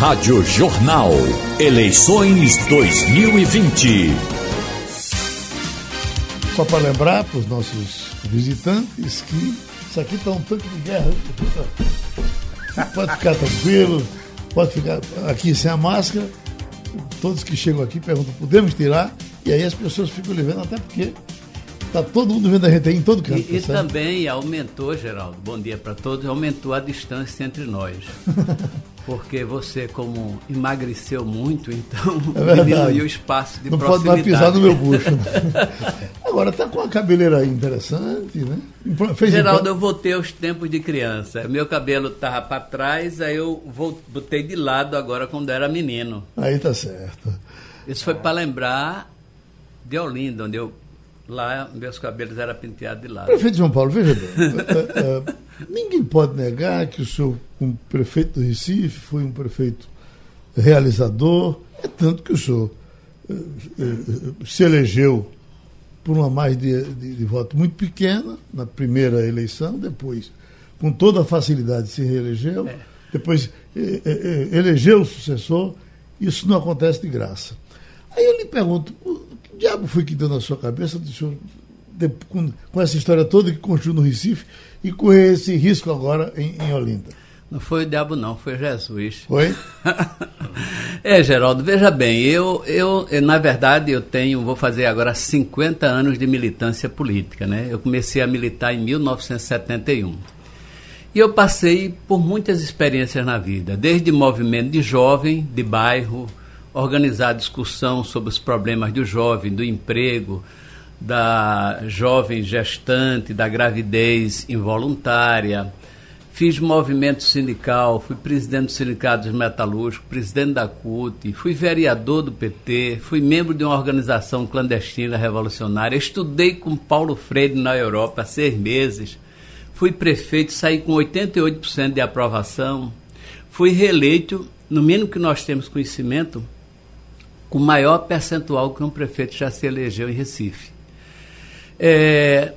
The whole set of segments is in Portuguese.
Rádio Jornal. Eleições 2020. Só para lembrar para os nossos visitantes que isso aqui está um tanque de guerra. Pode ficar tranquilo, pode ficar aqui sem a máscara. Todos que chegam aqui perguntam, podemos tirar? E aí as pessoas ficam lhe vendo, até porque Está todo mundo vendo a gente aí em todo canto. E, e também aumentou, Geraldo, bom dia para todos, aumentou a distância entre nós. Porque você, como emagreceu muito, então é diminuiu o espaço de Não proximidade. pode mais pisar no meu bucho. Agora está com a cabeleira interessante, né? Fez Geraldo, eu voltei aos tempos de criança. Meu cabelo estava para trás, aí eu botei de lado agora quando era menino. Aí tá certo. Isso foi para lembrar de Olinda, onde eu Lá, meus cabelos eram penteados de lado. Prefeito de São Paulo, veja bem. uh, uh, ninguém pode negar que o senhor, como prefeito do Recife, foi um prefeito realizador. É tanto que o senhor uh, se elegeu por uma margem de, de, de, voto muito pequena na primeira eleição, depois, com toda a facilidade, se reelegeu, é. depois elegeu o sucessor. Isso não acontece de graça. Aí eu lhe pergunto, diabo foi que deu na sua cabeça de senhor, com, com, essa história toda que construiu no Recife e correr esse risco agora em, em Olinda? Não foi o diabo, não, foi Jesus. Foi? é, Geraldo, veja bem, eu, eu, na verdade, eu tenho, vou fazer agora 50 anos de militância política, né? Eu comecei a militar em 1971. E eu passei por muitas experiências na vida, desde movimento de jovem, de bairro, organizar discussão sobre os problemas do jovem, do emprego, da jovem gestante, da gravidez involuntária. Fiz movimento sindical, fui presidente do Sindicato dos Metalúrgicos, presidente da CUT, fui vereador do PT, fui membro de uma organização clandestina revolucionária, estudei com Paulo Freire na Europa há seis meses, fui prefeito, saí com 88% de aprovação, fui reeleito, no mínimo que nós temos conhecimento, com maior percentual que um prefeito já se elegeu em Recife. É,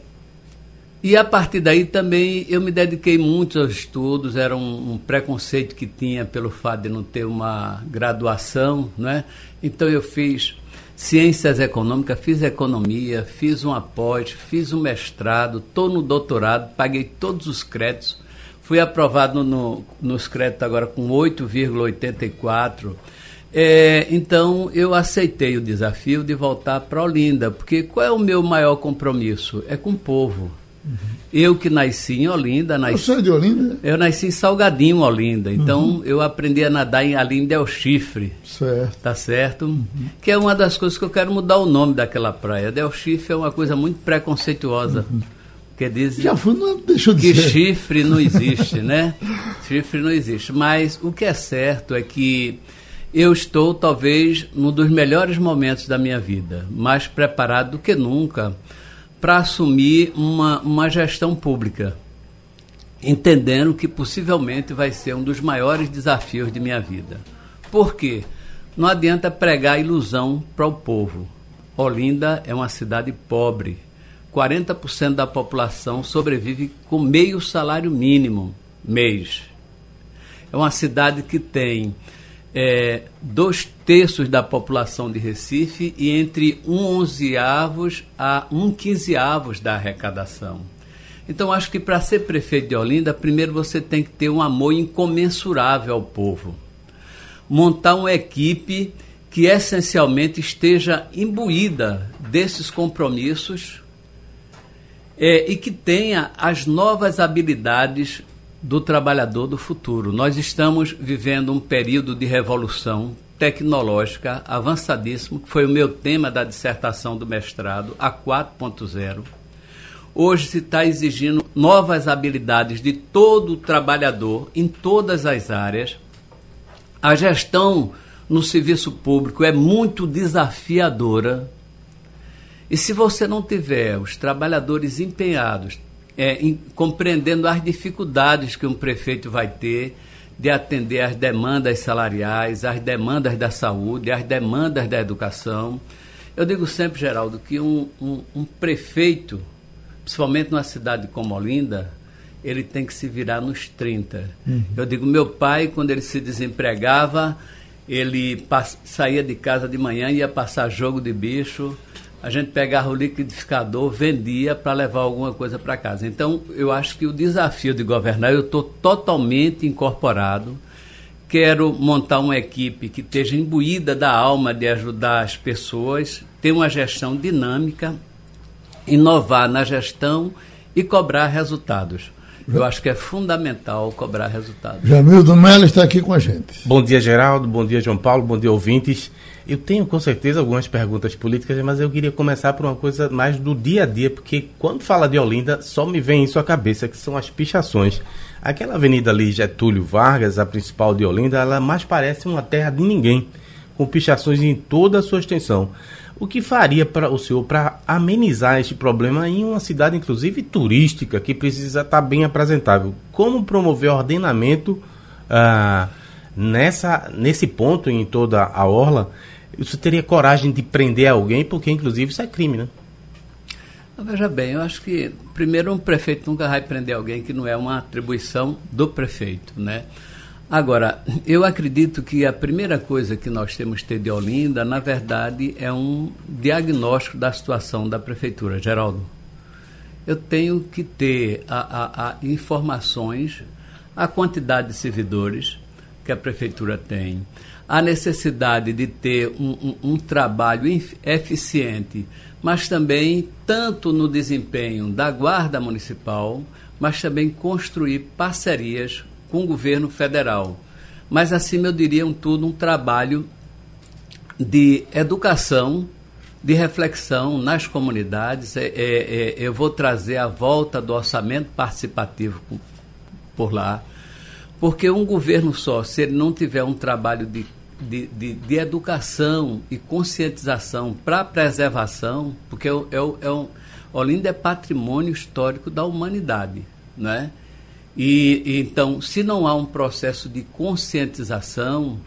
e a partir daí também eu me dediquei muito aos estudos, era um, um, preconceito que tinha pelo fato de não ter uma graduação, né? Então eu fiz ciências econômicas, fiz economia, fiz um após, fiz um mestrado, estou no doutorado, paguei todos os créditos, fui aprovado no, nos créditos agora com 8,84 é, então eu aceitei o desafio de voltar para Olinda, porque qual é o meu maior compromisso? É com o povo. Uhum. Eu que nasci em Olinda. Nasci, Você é de Olinda? Eu nasci em Salgadinho, Olinda. Então uhum. eu aprendi a nadar em, em Del Chifre. Certo. Tá certo? Uhum. Que é uma das coisas que eu quero mudar o nome daquela praia. Del Chifre é uma coisa muito preconceituosa. Uhum. Que diz Já fui, não deixou de que ser. chifre não existe, né? chifre não existe. Mas o que é certo é que eu estou talvez num dos melhores momentos da minha vida, mais preparado do que nunca para assumir uma, uma gestão pública, entendendo que possivelmente vai ser um dos maiores desafios de minha vida. Por quê? Não adianta pregar ilusão para o povo. Olinda é uma cidade pobre. 40% da população sobrevive com meio salário mínimo mês. É uma cidade que tem é, dois terços da população de Recife e entre um onzeavos a um quinzeavos da arrecadação. Então, acho que para ser prefeito de Olinda, primeiro você tem que ter um amor incomensurável ao povo. Montar uma equipe que essencialmente esteja imbuída desses compromissos é, e que tenha as novas habilidades do trabalhador do futuro. Nós estamos vivendo um período de revolução tecnológica avançadíssimo, que foi o meu tema da dissertação do mestrado, a 4.0. Hoje se está exigindo novas habilidades de todo o trabalhador em todas as áreas. A gestão no serviço público é muito desafiadora. E se você não tiver os trabalhadores empenhados, é, em, compreendendo as dificuldades que um prefeito vai ter de atender às demandas salariais, às demandas da saúde, às demandas da educação. Eu digo sempre, Geraldo, que um, um, um prefeito, principalmente numa cidade como Olinda, ele tem que se virar nos 30. Uhum. Eu digo, meu pai, quando ele se desempregava, ele saía de casa de manhã, ia passar jogo de bicho, a gente pegava o liquidificador, vendia para levar alguma coisa para casa. Então, eu acho que o desafio de governar, eu estou totalmente incorporado. Quero montar uma equipe que esteja imbuída da alma de ajudar as pessoas, ter uma gestão dinâmica, inovar na gestão e cobrar resultados. Eu acho que é fundamental cobrar resultados. Jamildo Melo está aqui com a gente. Bom dia, Geraldo. Bom dia, João Paulo. Bom dia, ouvintes. Eu tenho com certeza algumas perguntas políticas, mas eu queria começar por uma coisa mais do dia a dia, porque quando fala de Olinda, só me vem isso à cabeça, que são as pichações. Aquela avenida ali, Getúlio Vargas, a principal de Olinda, ela mais parece uma terra de ninguém, com pichações em toda a sua extensão. O que faria para o senhor para amenizar este problema em uma cidade, inclusive turística, que precisa estar bem apresentável? Como promover ordenamento ah, nessa, nesse ponto em toda a orla? Você teria coragem de prender alguém, porque inclusive isso é crime, né? Veja bem, eu acho que, primeiro, um prefeito nunca vai prender alguém que não é uma atribuição do prefeito, né? Agora, eu acredito que a primeira coisa que nós temos que ter de Olinda, na verdade, é um diagnóstico da situação da prefeitura. Geraldo, eu tenho que ter a, a, a informações, a quantidade de servidores que a prefeitura tem, a necessidade de ter um, um, um trabalho eficiente, mas também tanto no desempenho da Guarda Municipal, mas também construir parcerias com o governo federal. Mas, acima, eu diria um tudo um trabalho de educação, de reflexão nas comunidades. É, é, é, eu vou trazer a volta do orçamento participativo por lá porque um governo só, se ele não tiver um trabalho de, de, de, de educação e conscientização para preservação, porque é, é, é um, Olinda é patrimônio histórico da humanidade, né? E, e então, se não há um processo de conscientização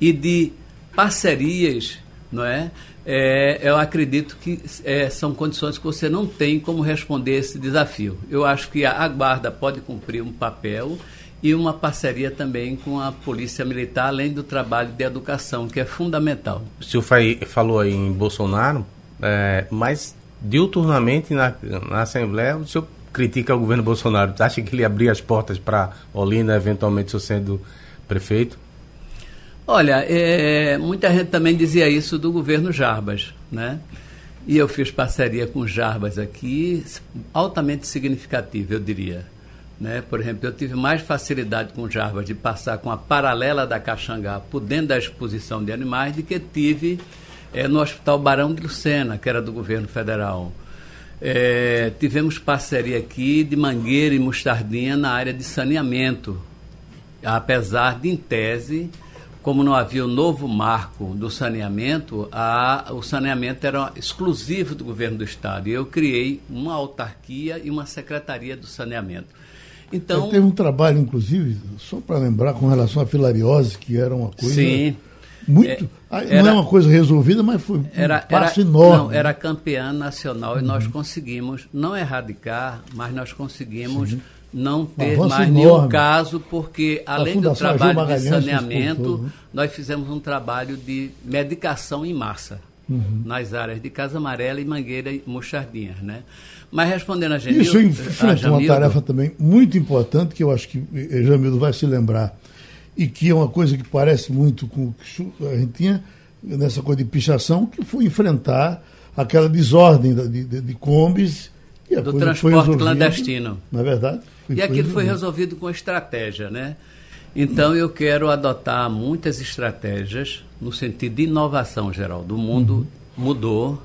e de parcerias, não é? é eu acredito que é, são condições que você não tem como responder esse desafio. Eu acho que a, a guarda pode cumprir um papel e uma parceria também com a Polícia Militar, além do trabalho de educação, que é fundamental. O senhor falou aí em Bolsonaro, é, mas diuturnamente na, na Assembleia, o senhor critica o governo Bolsonaro. Acha que ele abria as portas para Olinda, eventualmente, se sendo prefeito? Olha, é, muita gente também dizia isso do governo Jarbas, né? E eu fiz parceria com Jarbas aqui, altamente significativa, eu diria. Né? Por exemplo, eu tive mais facilidade com Jarbas de passar com a paralela da Caxangá por dentro da exposição de animais do que tive é, no Hospital Barão de Lucena, que era do governo federal. É, tivemos parceria aqui de Mangueira e Mostardinha na área de saneamento. Apesar de, em tese, como não havia o novo marco do saneamento, a, o saneamento era exclusivo do governo do Estado. E eu criei uma autarquia e uma secretaria do saneamento. Então, teve um trabalho, inclusive, só para lembrar, com relação à filariose, que era uma coisa. Sim. Muito. É, era, não é uma coisa resolvida, mas foi era, um passo era, enorme. Não, era campeã nacional uhum. e nós conseguimos não erradicar, mas nós conseguimos Sim. não ter mais enorme. nenhum caso, porque além do trabalho de saneamento, né? nós fizemos um trabalho de medicação em massa uhum. nas áreas de Casa Amarela e Mangueira e Mochardinhas, né? Mas respondendo a Jamildo... Isso enfrenta uma tarefa também muito importante, que eu acho que eh, Jamildo vai se lembrar, e que é uma coisa que parece muito com o que a gente tinha nessa coisa de pichação, que foi enfrentar aquela desordem de, de, de combis. E a Do transporte clandestino. Na é verdade. E aquilo foi resolvido com estratégia, né? Então eu quero adotar muitas estratégias no sentido de inovação geral. Do mundo uhum. mudou,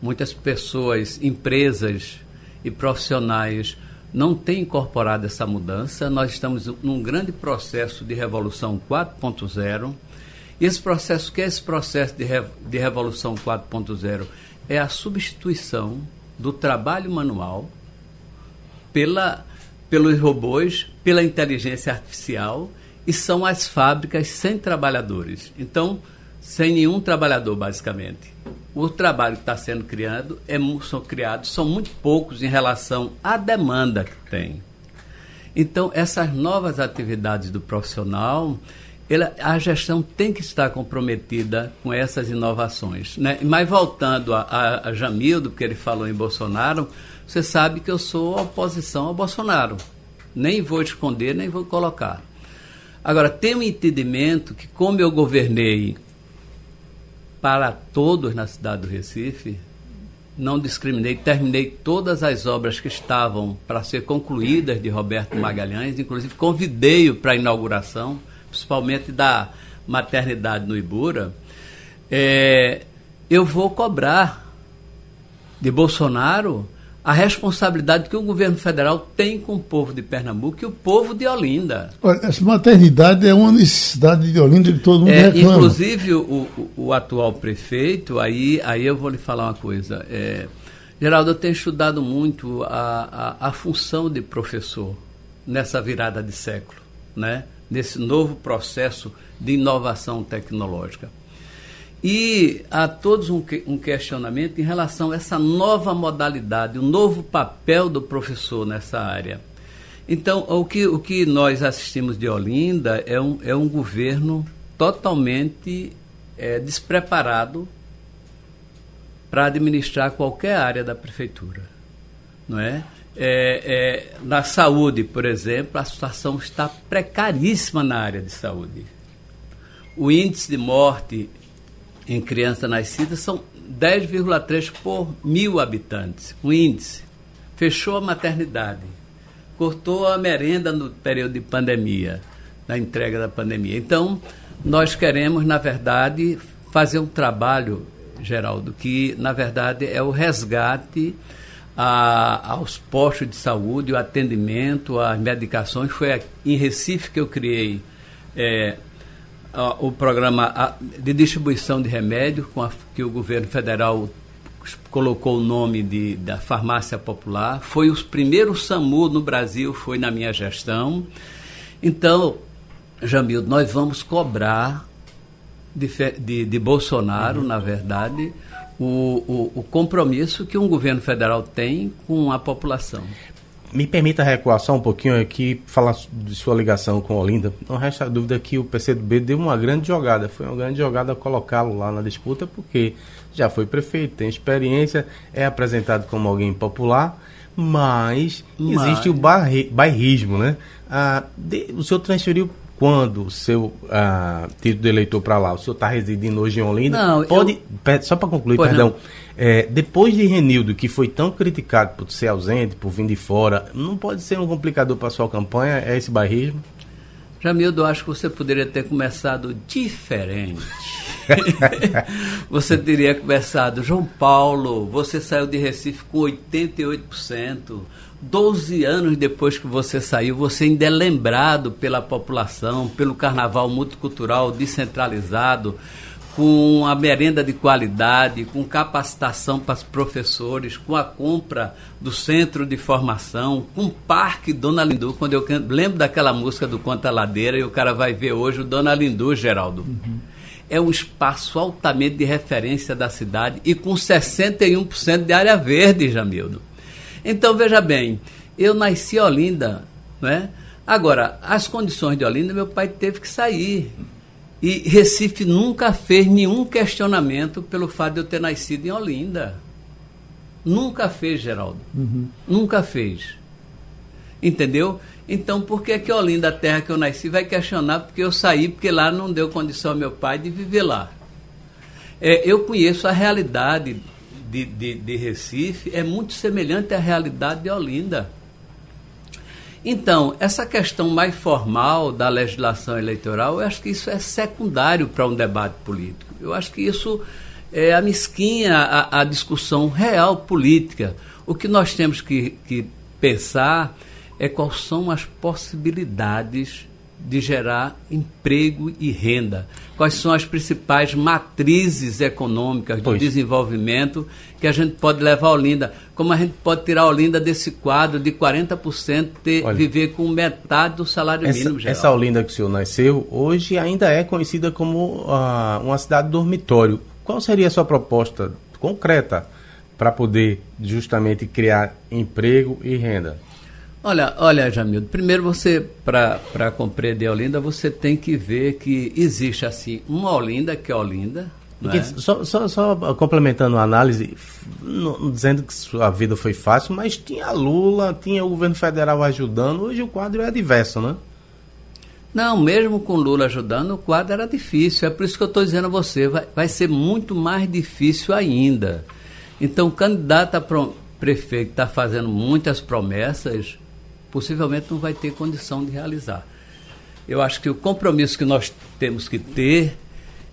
muitas pessoas, empresas e profissionais não têm incorporado essa mudança. Nós estamos num grande processo de revolução 4.0. E esse processo, que é esse processo de, re, de revolução 4.0? É a substituição do trabalho manual pela, pelos robôs, pela inteligência artificial e são as fábricas sem trabalhadores. Então, sem nenhum trabalhador, basicamente o trabalho que está sendo criado é, são criados são muito poucos em relação à demanda que tem. Então, essas novas atividades do profissional, a gestão tem que estar comprometida com essas inovações. Né? Mas voltando a, a, a Jamildo, porque ele falou em Bolsonaro, você sabe que eu sou oposição ao Bolsonaro. Nem vou esconder, nem vou colocar. Agora, tem um entendimento que, como eu governei para todos na cidade do Recife, não discriminei, terminei todas as obras que estavam para ser concluídas de Roberto Magalhães, inclusive convidei-o para a inauguração, principalmente da maternidade no Ibura. É, eu vou cobrar de Bolsonaro a responsabilidade que o governo federal tem com o povo de Pernambuco e o povo de Olinda. Olha, essa maternidade é uma necessidade de Olinda de todo mundo é, reclama. Inclusive, o, o, atual prefeito, aí, aí eu vou lhe falar uma coisa. É, Geraldo, eu tenho estudado muito a, a, a função de professor nessa virada de século, né? nesse novo processo de inovação tecnológica. E há todos um, um, questionamento em relação a essa nova modalidade, o novo papel do professor nessa área. Então, o que, o que nós assistimos de Olinda é um, é um governo totalmente é, despreparado para administrar qualquer área da prefeitura. Não é? É, é? Na saúde, por exemplo, a situação está precaríssima na área de saúde. O índice de morte em criança nascida são 10,3 por mil habitantes, o índice. Fechou a maternidade, cortou a merenda no período de pandemia, na entrega da pandemia. Então, nós queremos, na verdade, fazer um trabalho, Geraldo, que, na verdade, é o resgate a, aos postos de saúde, o atendimento, as medicações. Foi em Recife que eu criei é, o programa de distribuição de remédio, com a, que o governo federal colocou o nome de, da farmácia popular. Foi os primeiros SAMU no Brasil, foi na minha gestão. Então, Jamil, nós vamos cobrar de, de, de Bolsonaro, uhum. na verdade, o, o, o, compromisso que um governo federal tem com a população. Me permita recuar só um pouquinho aqui, falar de sua ligação com Olinda. Não resta dúvida que o PCdoB deu uma grande jogada. Foi uma grande jogada colocá-lo lá na disputa, porque já foi prefeito, tem experiência, é apresentado como alguém popular, mas, mas... existe o bairrismo, né? Ah, de, o senhor transferiu quando o seu uh, título de eleitor para lá, o senhor está residindo hoje em Olinda? Não, pode, eu... só para concluir, pois perdão. É, depois de Renildo, que foi tão criticado por ser ausente, por vir de fora, não pode ser um complicador para sua campanha? É esse bairrismo? Jamildo, acho que você poderia ter começado diferente. você teria começado, João Paulo, você saiu de Recife com 88%. 12 anos depois que você saiu, você ainda é lembrado pela população, pelo carnaval multicultural descentralizado, com a merenda de qualidade, com capacitação para os professores, com a compra do centro de formação, com o Parque Dona Lindu, quando eu lembro daquela música do Conta Ladeira e o cara vai ver hoje o Dona Lindu, Geraldo. Uhum. É um espaço altamente de referência da cidade e com 61% de área verde, Jamildo. Então, veja bem, eu nasci em Olinda, não é? Agora, as condições de Olinda, meu pai teve que sair. E Recife nunca fez nenhum questionamento pelo fato de eu ter nascido em Olinda. Nunca fez, Geraldo. Uhum. Nunca fez. Entendeu? Então, por que que Olinda, a terra que eu nasci, vai questionar porque eu saí, porque lá não deu condição ao meu pai de viver lá? É, eu conheço a realidade de, de, de Recife, é muito semelhante à realidade de Olinda. Então, essa questão mais formal da legislação eleitoral, eu acho que isso é secundário para um debate político. Eu acho que isso é a mesquinha a, discussão real política. O que nós temos que, que pensar é quais são as possibilidades de gerar emprego e renda. Quais são as principais matrizes econômicas do pois. desenvolvimento que a gente pode levar a Olinda? Como a gente pode tirar a Olinda desse quadro de 40% de Olha, viver com metade do salário essa, mínimo geral? Essa Olinda que o senhor nasceu, hoje ainda é conhecida como uh, uma cidade dormitório. Qual seria a sua proposta concreta para poder justamente criar emprego e renda? Olha, olha, Jamildo, primeiro você, para compreender Olinda, você tem que ver que existe assim uma Olinda que é Olinda. É? Só, só, só, complementando a análise, não, dizendo que sua vida foi fácil, mas tinha Lula, tinha o governo federal ajudando, hoje o quadro é diverso, né? Não, mesmo com Lula ajudando, o quadro era difícil. É por isso que eu estou dizendo a você, vai, vai ser muito mais difícil ainda. Então, o candidato a prefeito está fazendo muitas promessas, possivelmente não vai ter condição de realizar. Eu acho que o compromisso que nós temos que ter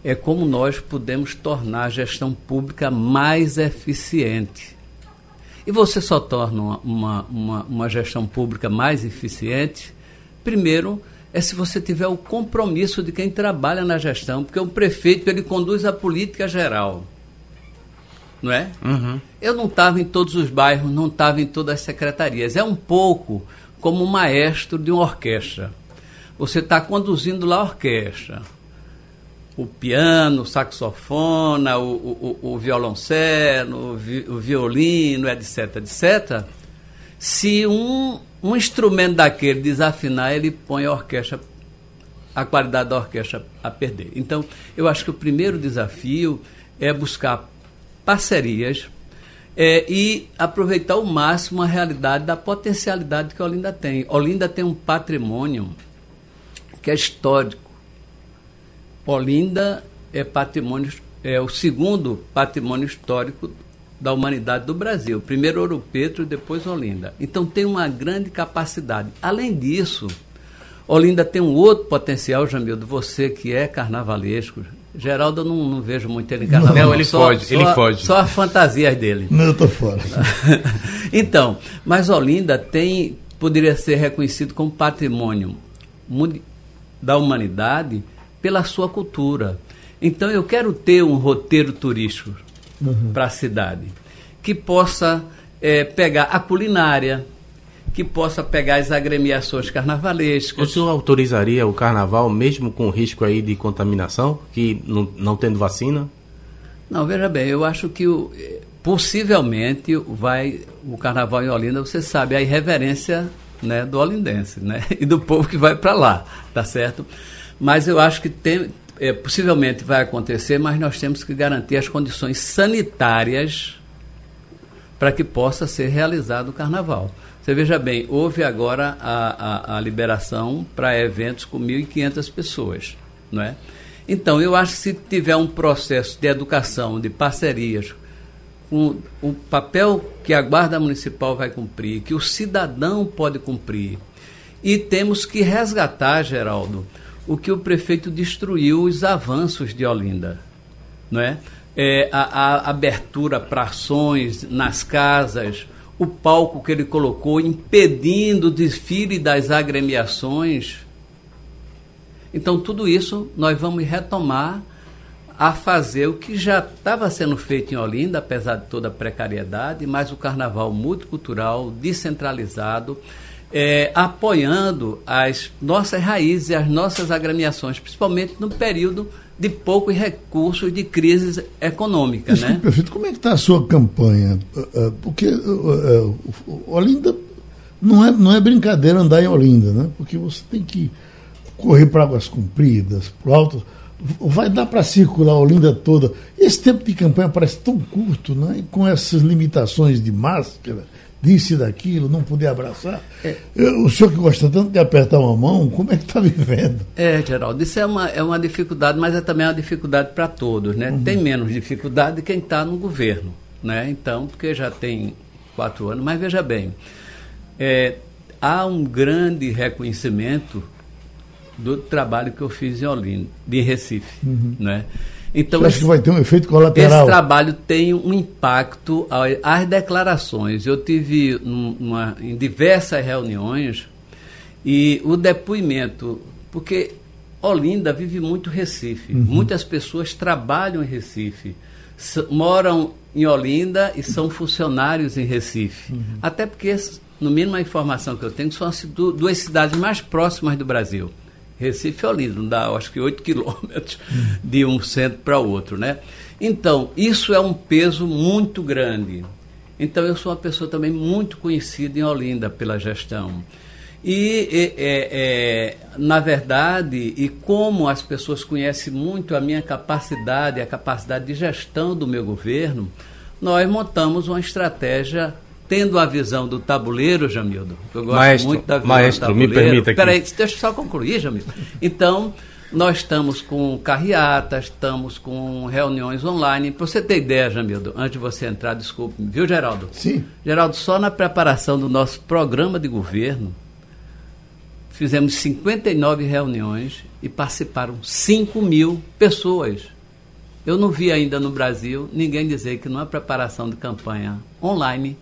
é como nós podemos tornar a gestão pública mais eficiente. E você só torna uma, uma, uma gestão pública mais eficiente, primeiro, é se você tiver o compromisso de quem trabalha na gestão, porque o prefeito ele conduz a política geral não é? Uhum. Eu não estava em todos os bairros, não estava em todas as secretarias. É um pouco como maestro de uma orquestra. Você está conduzindo lá a orquestra. O piano, o saxofona, o, o, o violoncelo, o, vi, o, violino, etc, etc. Se um, um instrumento daquele desafinar, ele põe a orquestra, a qualidade da orquestra a perder. Então, eu acho que o primeiro desafio é buscar parcerias é, e aproveitar ao máximo a realidade da potencialidade que Olinda tem. Olinda tem um patrimônio que é histórico. Olinda é patrimônio é o segundo patrimônio histórico da humanidade do Brasil. Primeiro Ouro Preto depois Olinda. Então tem uma grande capacidade. Além disso, Olinda tem um outro potencial, Jamildo, você que é carnavalesco. Geraldo eu não, não vejo muito ele em carnaval. Não, ele só, foge, só, ele foge. Só as fantasias dele. Não, eu tô fora. então, mas Olinda tem, poderia ser reconhecido como patrimônio da humanidade pela sua cultura. Então eu quero ter um roteiro turístico uhum. para a cidade que possa é, pegar a culinária, que possa pegar as agremiações carnavalescas. O senhor autorizaria o carnaval mesmo com risco aí de contaminação, que não, não tendo vacina? Não, veja bem, eu acho que o, possivelmente vai o carnaval em Olinda, você sabe a irreverência né, do olindense, né, e do povo que vai para lá, tá certo? Mas eu acho que tem, é, possivelmente vai acontecer, mas nós temos que garantir as condições sanitárias para que possa ser realizado o carnaval. Você veja bem, houve agora a, a, a liberação para eventos com 1.500 pessoas, não é? Então, eu acho que se tiver um processo de educação, de parcerias, com o papel que a Guarda Municipal vai cumprir, que o cidadão pode cumprir, e temos que resgatar, Geraldo, o que o prefeito destruiu, os avanços de Olinda, não é? é a, a abertura para ações nas casas, o palco que ele colocou, impedindo o desfile das agremiações. Então, tudo isso nós vamos retomar a fazer o que já estava sendo feito em Olinda, apesar de toda a precariedade, mas o carnaval multicultural, descentralizado, é, apoiando as nossas raízes e as nossas agremiações, principalmente no período de poucos recursos de crise econômica. Isso, né? Prefeito, como é que está a sua campanha? Ah, ah, porque uh, Olinda não é, não é brincadeira andar em Olinda, né? Porque você tem que correr para águas compridas, para alto. Vai dar para circular a Olinda toda. Esse tempo de campanha parece tão curto, né? E com essas limitações de máscara, disse daquilo, não poder abraçar. É. O senhor que gosta tanto de apertar uma mão, como é que está vivendo? É, Geraldo, isso é uma, é uma dificuldade, mas é também uma dificuldade para todos, né? Uhum. Tem menos dificuldade quem está no governo, né? Então, porque já tem quatro anos, mas veja bem, é, há um grande reconhecimento do trabalho que eu fiz em Olinda, de Recife, uhum. né? Então, Você acha que vai ter um efeito colateral? Esse trabalho tem um impacto às declarações. Eu tive uma, em diversas reuniões e o depoimento, porque Olinda vive muito Recife. Uhum. Muitas pessoas trabalham em Recife, moram em Olinda e são funcionários em Recife. Uhum. Até porque, no mínimo, a informação que eu tenho são as duas cidades mais próximas do Brasil. Recife é Olinda, não dá, acho que 8 quilômetros de um centro para outro, né? Então, isso é um peso muito grande. Então eu sou uma pessoa também muito conhecida em Olinda pela gestão. E, é, é, na verdade, e como as pessoas conhecem muito a minha capacidade, a capacidade de gestão do meu governo, nós montamos uma estratégia tendo a visão do tabuleiro, Jamildo. Eu gosto maestro, muito da visão maestro, do tabuleiro. me permita aqui. Peraí, deixa eu só concluir, Jamildo. Então, nós estamos com carreatas, estamos com reuniões online. Para você ter ideia, Jamildo, antes de você entrar, desculpe, viu, Geraldo? Sim. Geraldo, só na preparação do nosso programa de governo, fizemos 59 reuniões e participaram 5 mil pessoas. Eu não vi ainda no Brasil ninguém dizer que numa preparação de campanha online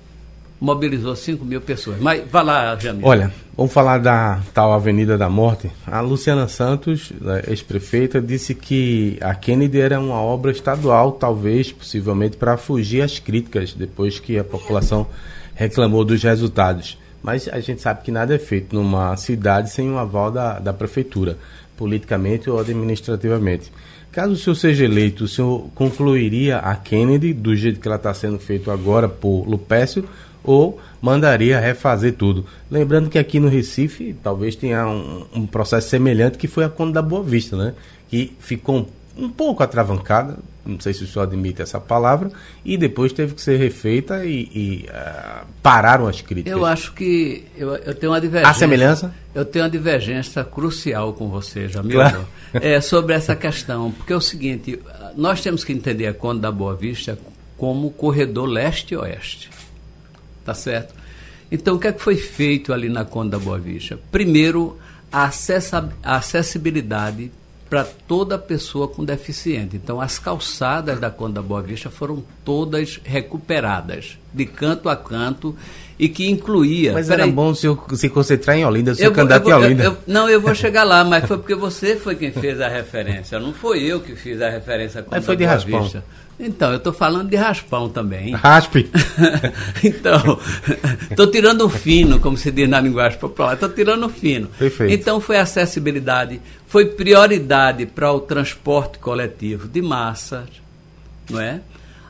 mobilizou 5 mil pessoas. Mas vá lá, Jamil. Olha, vamos falar da tal Avenida da Morte. A Luciana Santos, ex-prefeita, disse que a Kennedy era uma obra estadual, talvez, possivelmente, para fugir às críticas, depois que a população reclamou dos resultados. Mas a gente sabe que nada é feito numa cidade sem um aval da, da prefeitura, politicamente ou administrativamente. Caso o senhor seja eleito, o senhor concluiria a Kennedy do jeito que ela está sendo feito agora por Lupécio ou mandaria refazer tudo? Lembrando que aqui no Recife talvez tenha um, um processo semelhante que foi a Conde da Boa Vista, né? que ficou um um pouco atravancada, não sei se o senhor admite essa palavra, e depois teve que ser refeita e, e uh, pararam as críticas. Eu acho que eu, eu, tenho uma divergência. A semelhança? Eu tenho uma divergência crucial com você, Jamil, claro. é, sobre essa questão, porque é o seguinte, nós temos que entender a Conta da Boa Vista como corredor leste-oeste, tá certo? Então, o que é que foi feito ali na Conta da Boa Vista? Primeiro, a, acessibilidade para toda pessoa com deficiente. Então, as calçadas da Conta da Boa Vista foram todas recuperadas, de canto a canto, e que incluía. Mas era aí, bom se, eu, se concentrar em Olinda, ser candidato em Olinda. Eu, eu, não, eu vou chegar lá, mas foi porque você foi quem fez a referência, não foi eu que fiz a referência à Conta mas foi da Boa de Vista. Então, eu estou falando de raspão também. Raspe. então, estou tirando o fino, como se diz na linguagem popular, estou tirando o fino. Perfeito. Então, foi acessibilidade, foi prioridade para o transporte coletivo de massas, não é?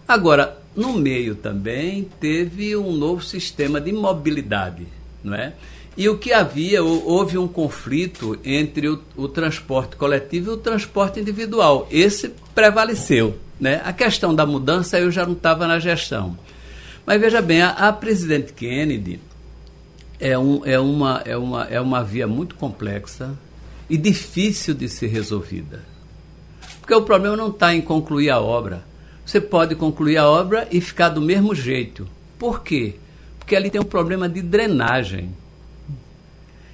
Agora, no meio também teve um novo sistema de mobilidade, não é? E o que havia, houve um conflito entre o, o transporte coletivo e o transporte individual. Esse prevaleceu. Né? A questão da mudança eu já não estava na gestão. Mas veja bem, a, a presidente Kennedy é, um, é, uma, é, uma, é uma via muito complexa e difícil de ser resolvida. Porque o problema não está em concluir a obra. Você pode concluir a obra e ficar do mesmo jeito. Por quê? Porque ali tem um problema de drenagem.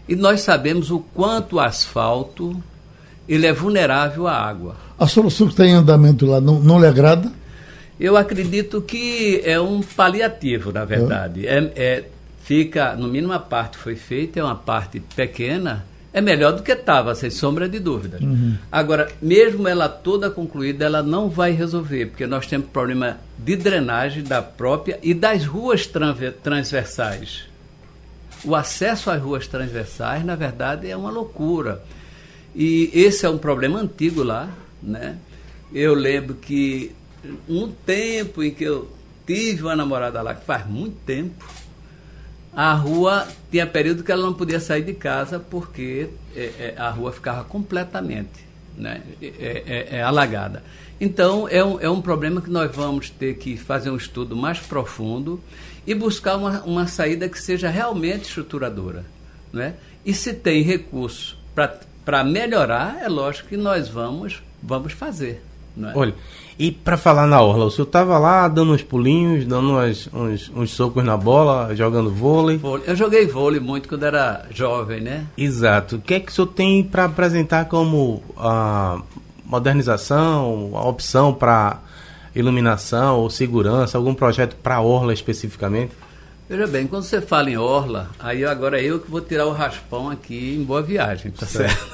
E nós sabemos o quanto o asfalto ele é vulnerável à água. A solução que está em andamento lá não, não lhe agrada? Eu acredito que é um paliativo, na verdade. É. é, é fica, no mínimo, a parte foi feita, é uma parte pequena, é melhor do que estava, sem sombra de dúvida. Uhum. Agora, mesmo ela toda concluída, ela não vai resolver, porque nós temos problema de drenagem da própria e das ruas transversais. O acesso às ruas transversais, na verdade, é uma loucura. E esse é um problema antigo lá, né? Eu lembro que um tempo em que eu tive uma namorada lá, que faz muito tempo, a rua tinha período que ela não podia sair de casa porque é, é, a rua ficava completamente né, é, é, é, alagada. Então, é um, é um problema que nós vamos ter que fazer um estudo mais profundo e buscar uma, uma saída que seja realmente estruturadora. Né? E se tem recursos para melhorar, é lógico que nós vamos vamos fazer. É? Olha, e para falar na orla, o senhor estava lá dando uns pulinhos, dando umas, uns, uns socos na bola, jogando vôlei? Eu joguei vôlei muito quando era jovem, né? Exato. O que é que o senhor tem para apresentar como a modernização, a opção para iluminação ou segurança, algum projeto para a orla especificamente? Veja bem, quando você fala em orla, aí agora eu que vou tirar o raspão aqui em Boa Viagem, tá certo?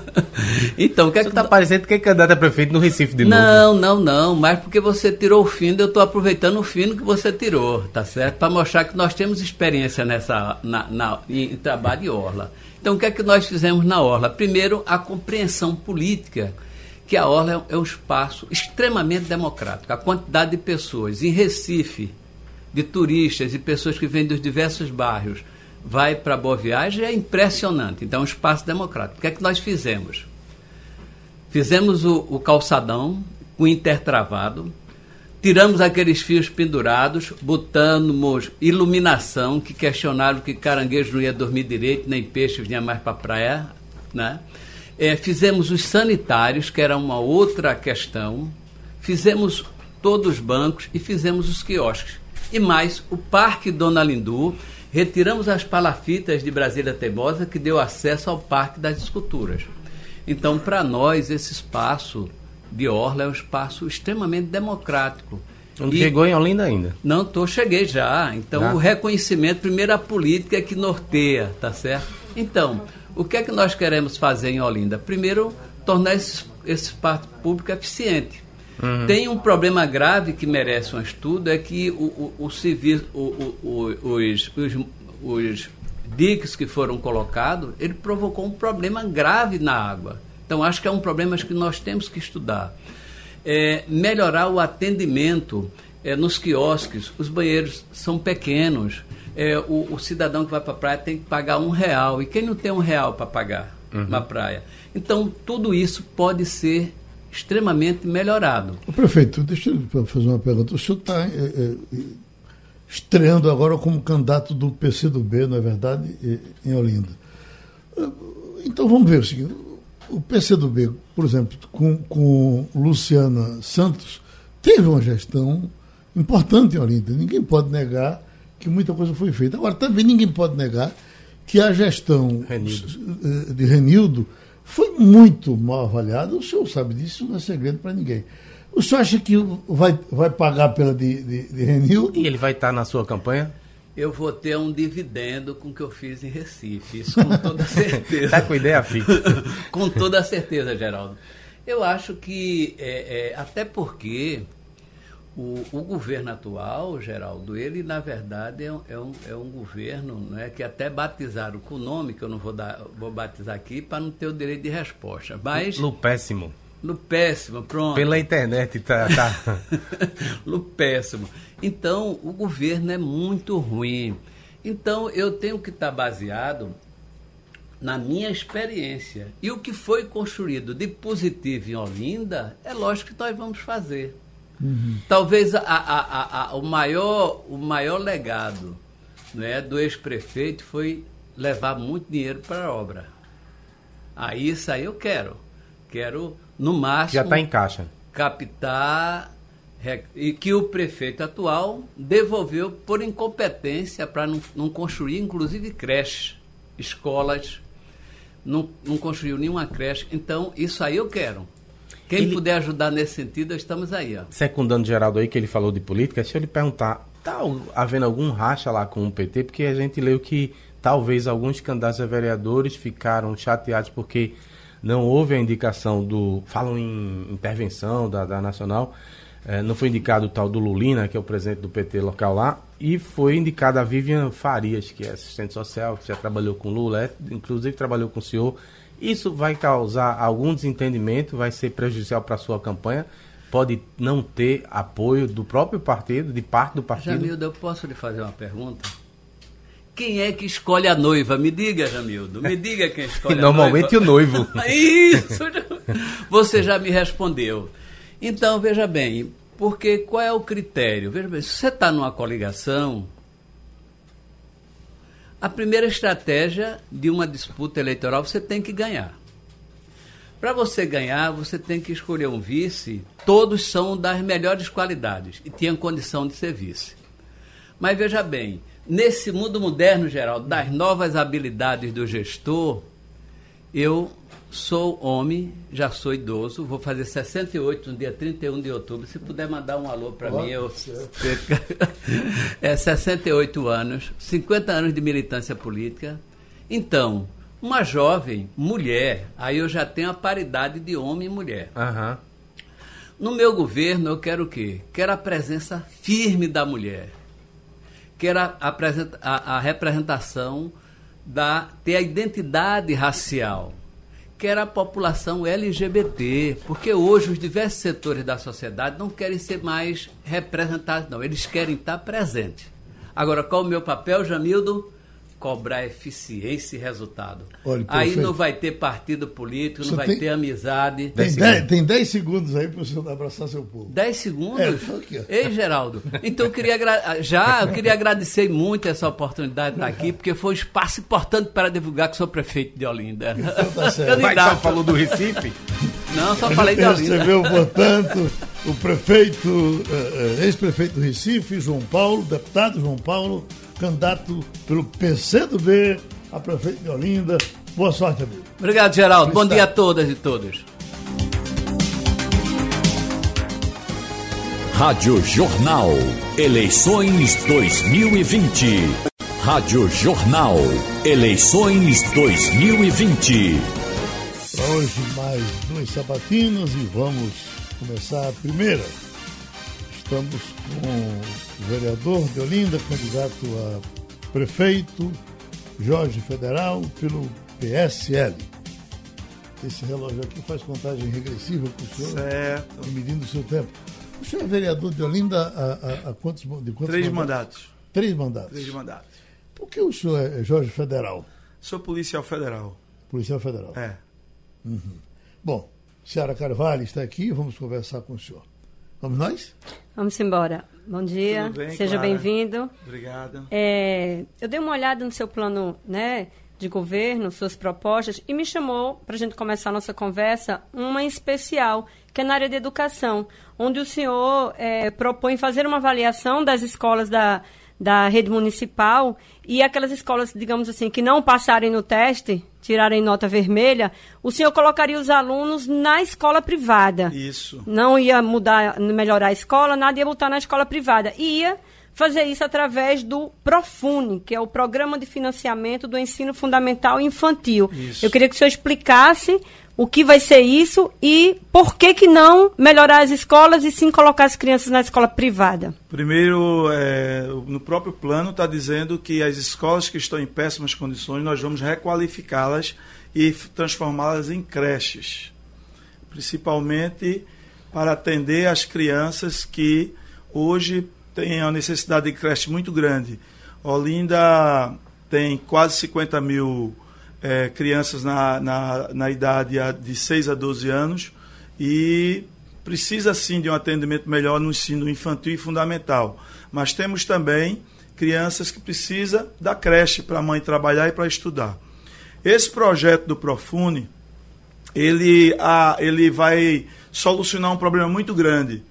então, o que é que está parecendo que é candidato a prefeito no Recife de não, novo? Não, não, não, mas porque você tirou o fino, eu estou aproveitando o fino que você tirou, tá certo? Para mostrar que nós temos experiência nessa na, na, em, em trabalho de orla. Então, o que é que nós fizemos na orla? Primeiro, a compreensão política que a orla é um espaço extremamente democrático. A quantidade de pessoas em Recife de turistas e pessoas que vêm dos diversos bairros vai para Boa Viagem é impressionante. Então, é um espaço democrático. O que é que nós fizemos? Fizemos o, o calçadão com intertravado, tiramos aqueles fios pendurados, botamos iluminação, que questionaram que caranguejo não ia dormir direito, nem peixe vinha mais para a praia. Né? É, fizemos os sanitários, que era uma outra questão. Fizemos todos os bancos e fizemos os quiosques. E mais, o Parque Dona Lindu, retiramos as palafitas de Brasília Teimosa, que deu acesso ao Parque das Esculturas. Então, para nós, esse espaço de Orla é um espaço extremamente democrático. Não e... chegou em Olinda ainda? Não, tô, cheguei já. Então, já? o reconhecimento, primeiro a política que norteia, tá certo? Então, o que é que nós queremos fazer em Olinda? Primeiro, tornar esse, esse espaço público eficiente. Uhum. Tem um problema grave que merece um estudo, é que o, o, o, o, os, os, os diques que foram colocados, ele provocou um problema grave na água. Então, acho que é um problema que nós temos que estudar. É, melhorar o atendimento é, nos quiosques, os banheiros são pequenos, é, o, o, cidadão que vai para a praia tem que pagar um real, e quem não tem um real para pagar uhum. na praia? Então, tudo isso pode ser extremamente melhorado. O prefeito, deixa eu fazer uma pergunta. O senhor está é, é, estreando agora como candidato do PCdoB, não é verdade, em Olinda. Então vamos ver o seguinte: o PCdoB, por exemplo, com, com Luciana Santos, teve uma gestão importante em Olinda. Ninguém pode negar que muita coisa foi feita. Agora, também ninguém pode negar que a gestão Renildo. Eh, de Renildo foi muito mal avaliada. O senhor sabe disso, não é segredo para ninguém. O senhor acha que vai, vai pagar pela de, de, de Renildo? E ele vai estar na sua campanha? Eu vou ter um dividendo com o que eu fiz em Recife. Isso com toda certeza. Está com ideia fixa. com toda certeza, Geraldo. Eu acho que, é, é, até porque o, o, governo atual, Geraldo, ele na verdade é um, é um, é um governo né, que até batizaram com o nome, que eu não vou, dar, vou batizar aqui, para não ter o direito de resposta. Mas, no péssimo. No péssimo, pronto. Pela internet, tá. tá. no péssimo. Então, o governo é muito ruim. Então, eu tenho que estar tá baseado na minha experiência. E o que foi construído de positivo em Olinda, é lógico que nós vamos fazer. Uhum. Talvez a, a, a, o, maior, o maior legado né, do ex-prefeito foi levar muito dinheiro para a obra. Aí isso aí eu quero. Quero, no máximo. Já está em caixa. Captar e que o prefeito atual devolveu por incompetência para não, não, construir, inclusive, creches, escolas, não, não construiu nenhuma creche. Então, isso aí eu quero. Quem ele, puder ajudar nesse sentido, estamos aí. Ó. Secundando Geraldo aí, que ele falou de política, deixa eu lhe perguntar, está havendo algum racha lá com o PT? Porque a gente leu que talvez alguns candidatos a vereadores ficaram chateados porque não houve a indicação do... Falam em intervenção da, da Nacional, é, não foi indicado o tal do Lulina, que é o presidente do PT local lá, e foi indicada a Vivian Farias, que é assistente social, que já trabalhou com Lula, é, inclusive trabalhou com o senhor isso vai causar algum desentendimento, vai ser prejudicial para a sua campanha, pode não ter apoio do próprio partido, de parte do partido. Jamildo, eu posso lhe fazer uma pergunta? Quem é que escolhe a noiva? Me diga, Jamildo. Me diga quem escolhe Normalmente a noiva. Normalmente o noivo. Isso! Você já me respondeu. Então, veja bem, porque qual é o critério? Veja bem, se você está numa coligação, a primeira estratégia de uma disputa eleitoral você tem que ganhar. Para você ganhar, você tem que escolher um vice. Todos são das melhores qualidades e tinham condição de ser vice. Mas veja bem, nesse mundo moderno geral, das novas habilidades do gestor, eu Sou homem, já sou idoso, vou fazer 68 no dia 31 de outubro. Se puder mandar um alô para mim, eu. é 68 anos, 50 anos de militância política. Então, uma jovem mulher, aí eu já tenho a paridade de homem e mulher. Uhum. No meu governo, eu quero o quê? Quero a presença firme da mulher. Quero a, a, a representação da. ter a identidade racial que era a população LGBT, porque hoje os diversos setores da sociedade não querem ser mais representados, não, eles querem estar presentes. Agora, qual o meu papel, Jamildo? Cobrar eficiência e resultado. Olha, aí não vai ter partido político, não vai tem, ter amizade. Tem 10, tem 10 segundos aí para o senhor abraçar seu povo. 10 segundos? É, aqui, Ei, Geraldo. Então eu queria já eu queria agradecer muito essa oportunidade de estar aqui, porque foi um espaço importante para divulgar que sou prefeito de Olinda. Então tá certo. Mas só falou do Recife? Não, só falei de Olinda. Recebeu, portanto, o prefeito, eh, eh, ex-prefeito do Recife, João Paulo, deputado João Paulo, candidato pelo PCdoB a prefeito de Olinda. Boa sorte, amigo. Obrigado, Geraldo. Bom dia a todas e todos. Rádio Jornal. Eleições 2020. Rádio Jornal. Eleições 2020. Para hoje, mais duas sabatinas e vamos começar a primeira. Estamos com o vereador de Olinda, candidato a prefeito, Jorge Federal, pelo PSL. Esse relógio aqui faz contagem regressiva para o senhor, certo. medindo o seu tempo. O senhor é vereador de Olinda há, há, há quantos, de quantos Três mandatos? mandatos? Três mandatos. Três mandatos. Por que o senhor é Jorge Federal? Sou policial federal. Policial federal? É. Uhum. Bom, Ciara Carvalho está aqui, vamos conversar com o senhor. Vamos nós? Vamos embora. Bom dia, bem, seja bem-vindo. Obrigada. É, eu dei uma olhada no seu plano né, de governo, suas propostas, e me chamou, para a gente começar a nossa conversa, uma em especial, que é na área de educação, onde o senhor é, propõe fazer uma avaliação das escolas da, da rede municipal e aquelas escolas, digamos assim, que não passarem no teste, tirarem nota vermelha, o senhor colocaria os alunos na escola privada. Isso. Não ia mudar, melhorar a escola, nada ia botar na escola privada. Ia fazer isso através do Profune, que é o Programa de Financiamento do Ensino Fundamental Infantil. Isso. Eu queria que o senhor explicasse o que vai ser isso e por que, que não melhorar as escolas e sim colocar as crianças na escola privada? Primeiro, é, no próprio plano está dizendo que as escolas que estão em péssimas condições, nós vamos requalificá-las e transformá-las em creches, principalmente para atender as crianças que hoje têm a necessidade de creche muito grande. Olinda tem quase 50 mil é, crianças na, na, na idade de 6 a 12 anos e precisa sim de um atendimento melhor no ensino infantil e fundamental. Mas temos também crianças que precisam da creche para a mãe trabalhar e para estudar. Esse projeto do Profune, ele, a, ele vai solucionar um problema muito grande.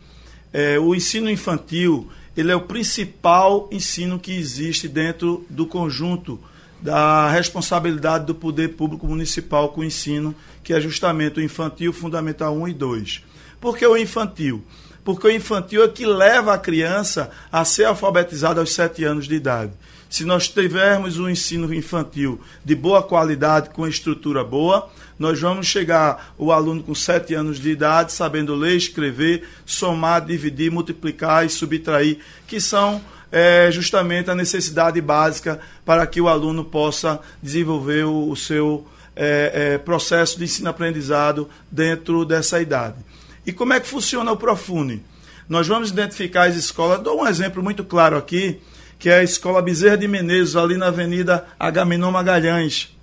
É, o ensino infantil, ele é o principal ensino que existe dentro do conjunto da responsabilidade do poder público municipal com o ensino, que é justamente o infantil, fundamental 1 e 2. Por que o infantil? Porque o infantil é que leva a criança a ser alfabetizada aos 7 anos de idade. Se nós tivermos um ensino infantil de boa qualidade, com estrutura boa, nós vamos chegar o aluno com 7 anos de idade, sabendo ler, escrever, somar, dividir, multiplicar e subtrair, que são é justamente a necessidade básica para que o aluno possa desenvolver o, o seu é, é, processo de ensino-aprendizado dentro dessa idade. E como é que funciona o Profune? Nós vamos identificar as escolas, dou um exemplo muito claro aqui, que é a Escola Bezerra de Menezes, ali na Avenida Agamenon Magalhães,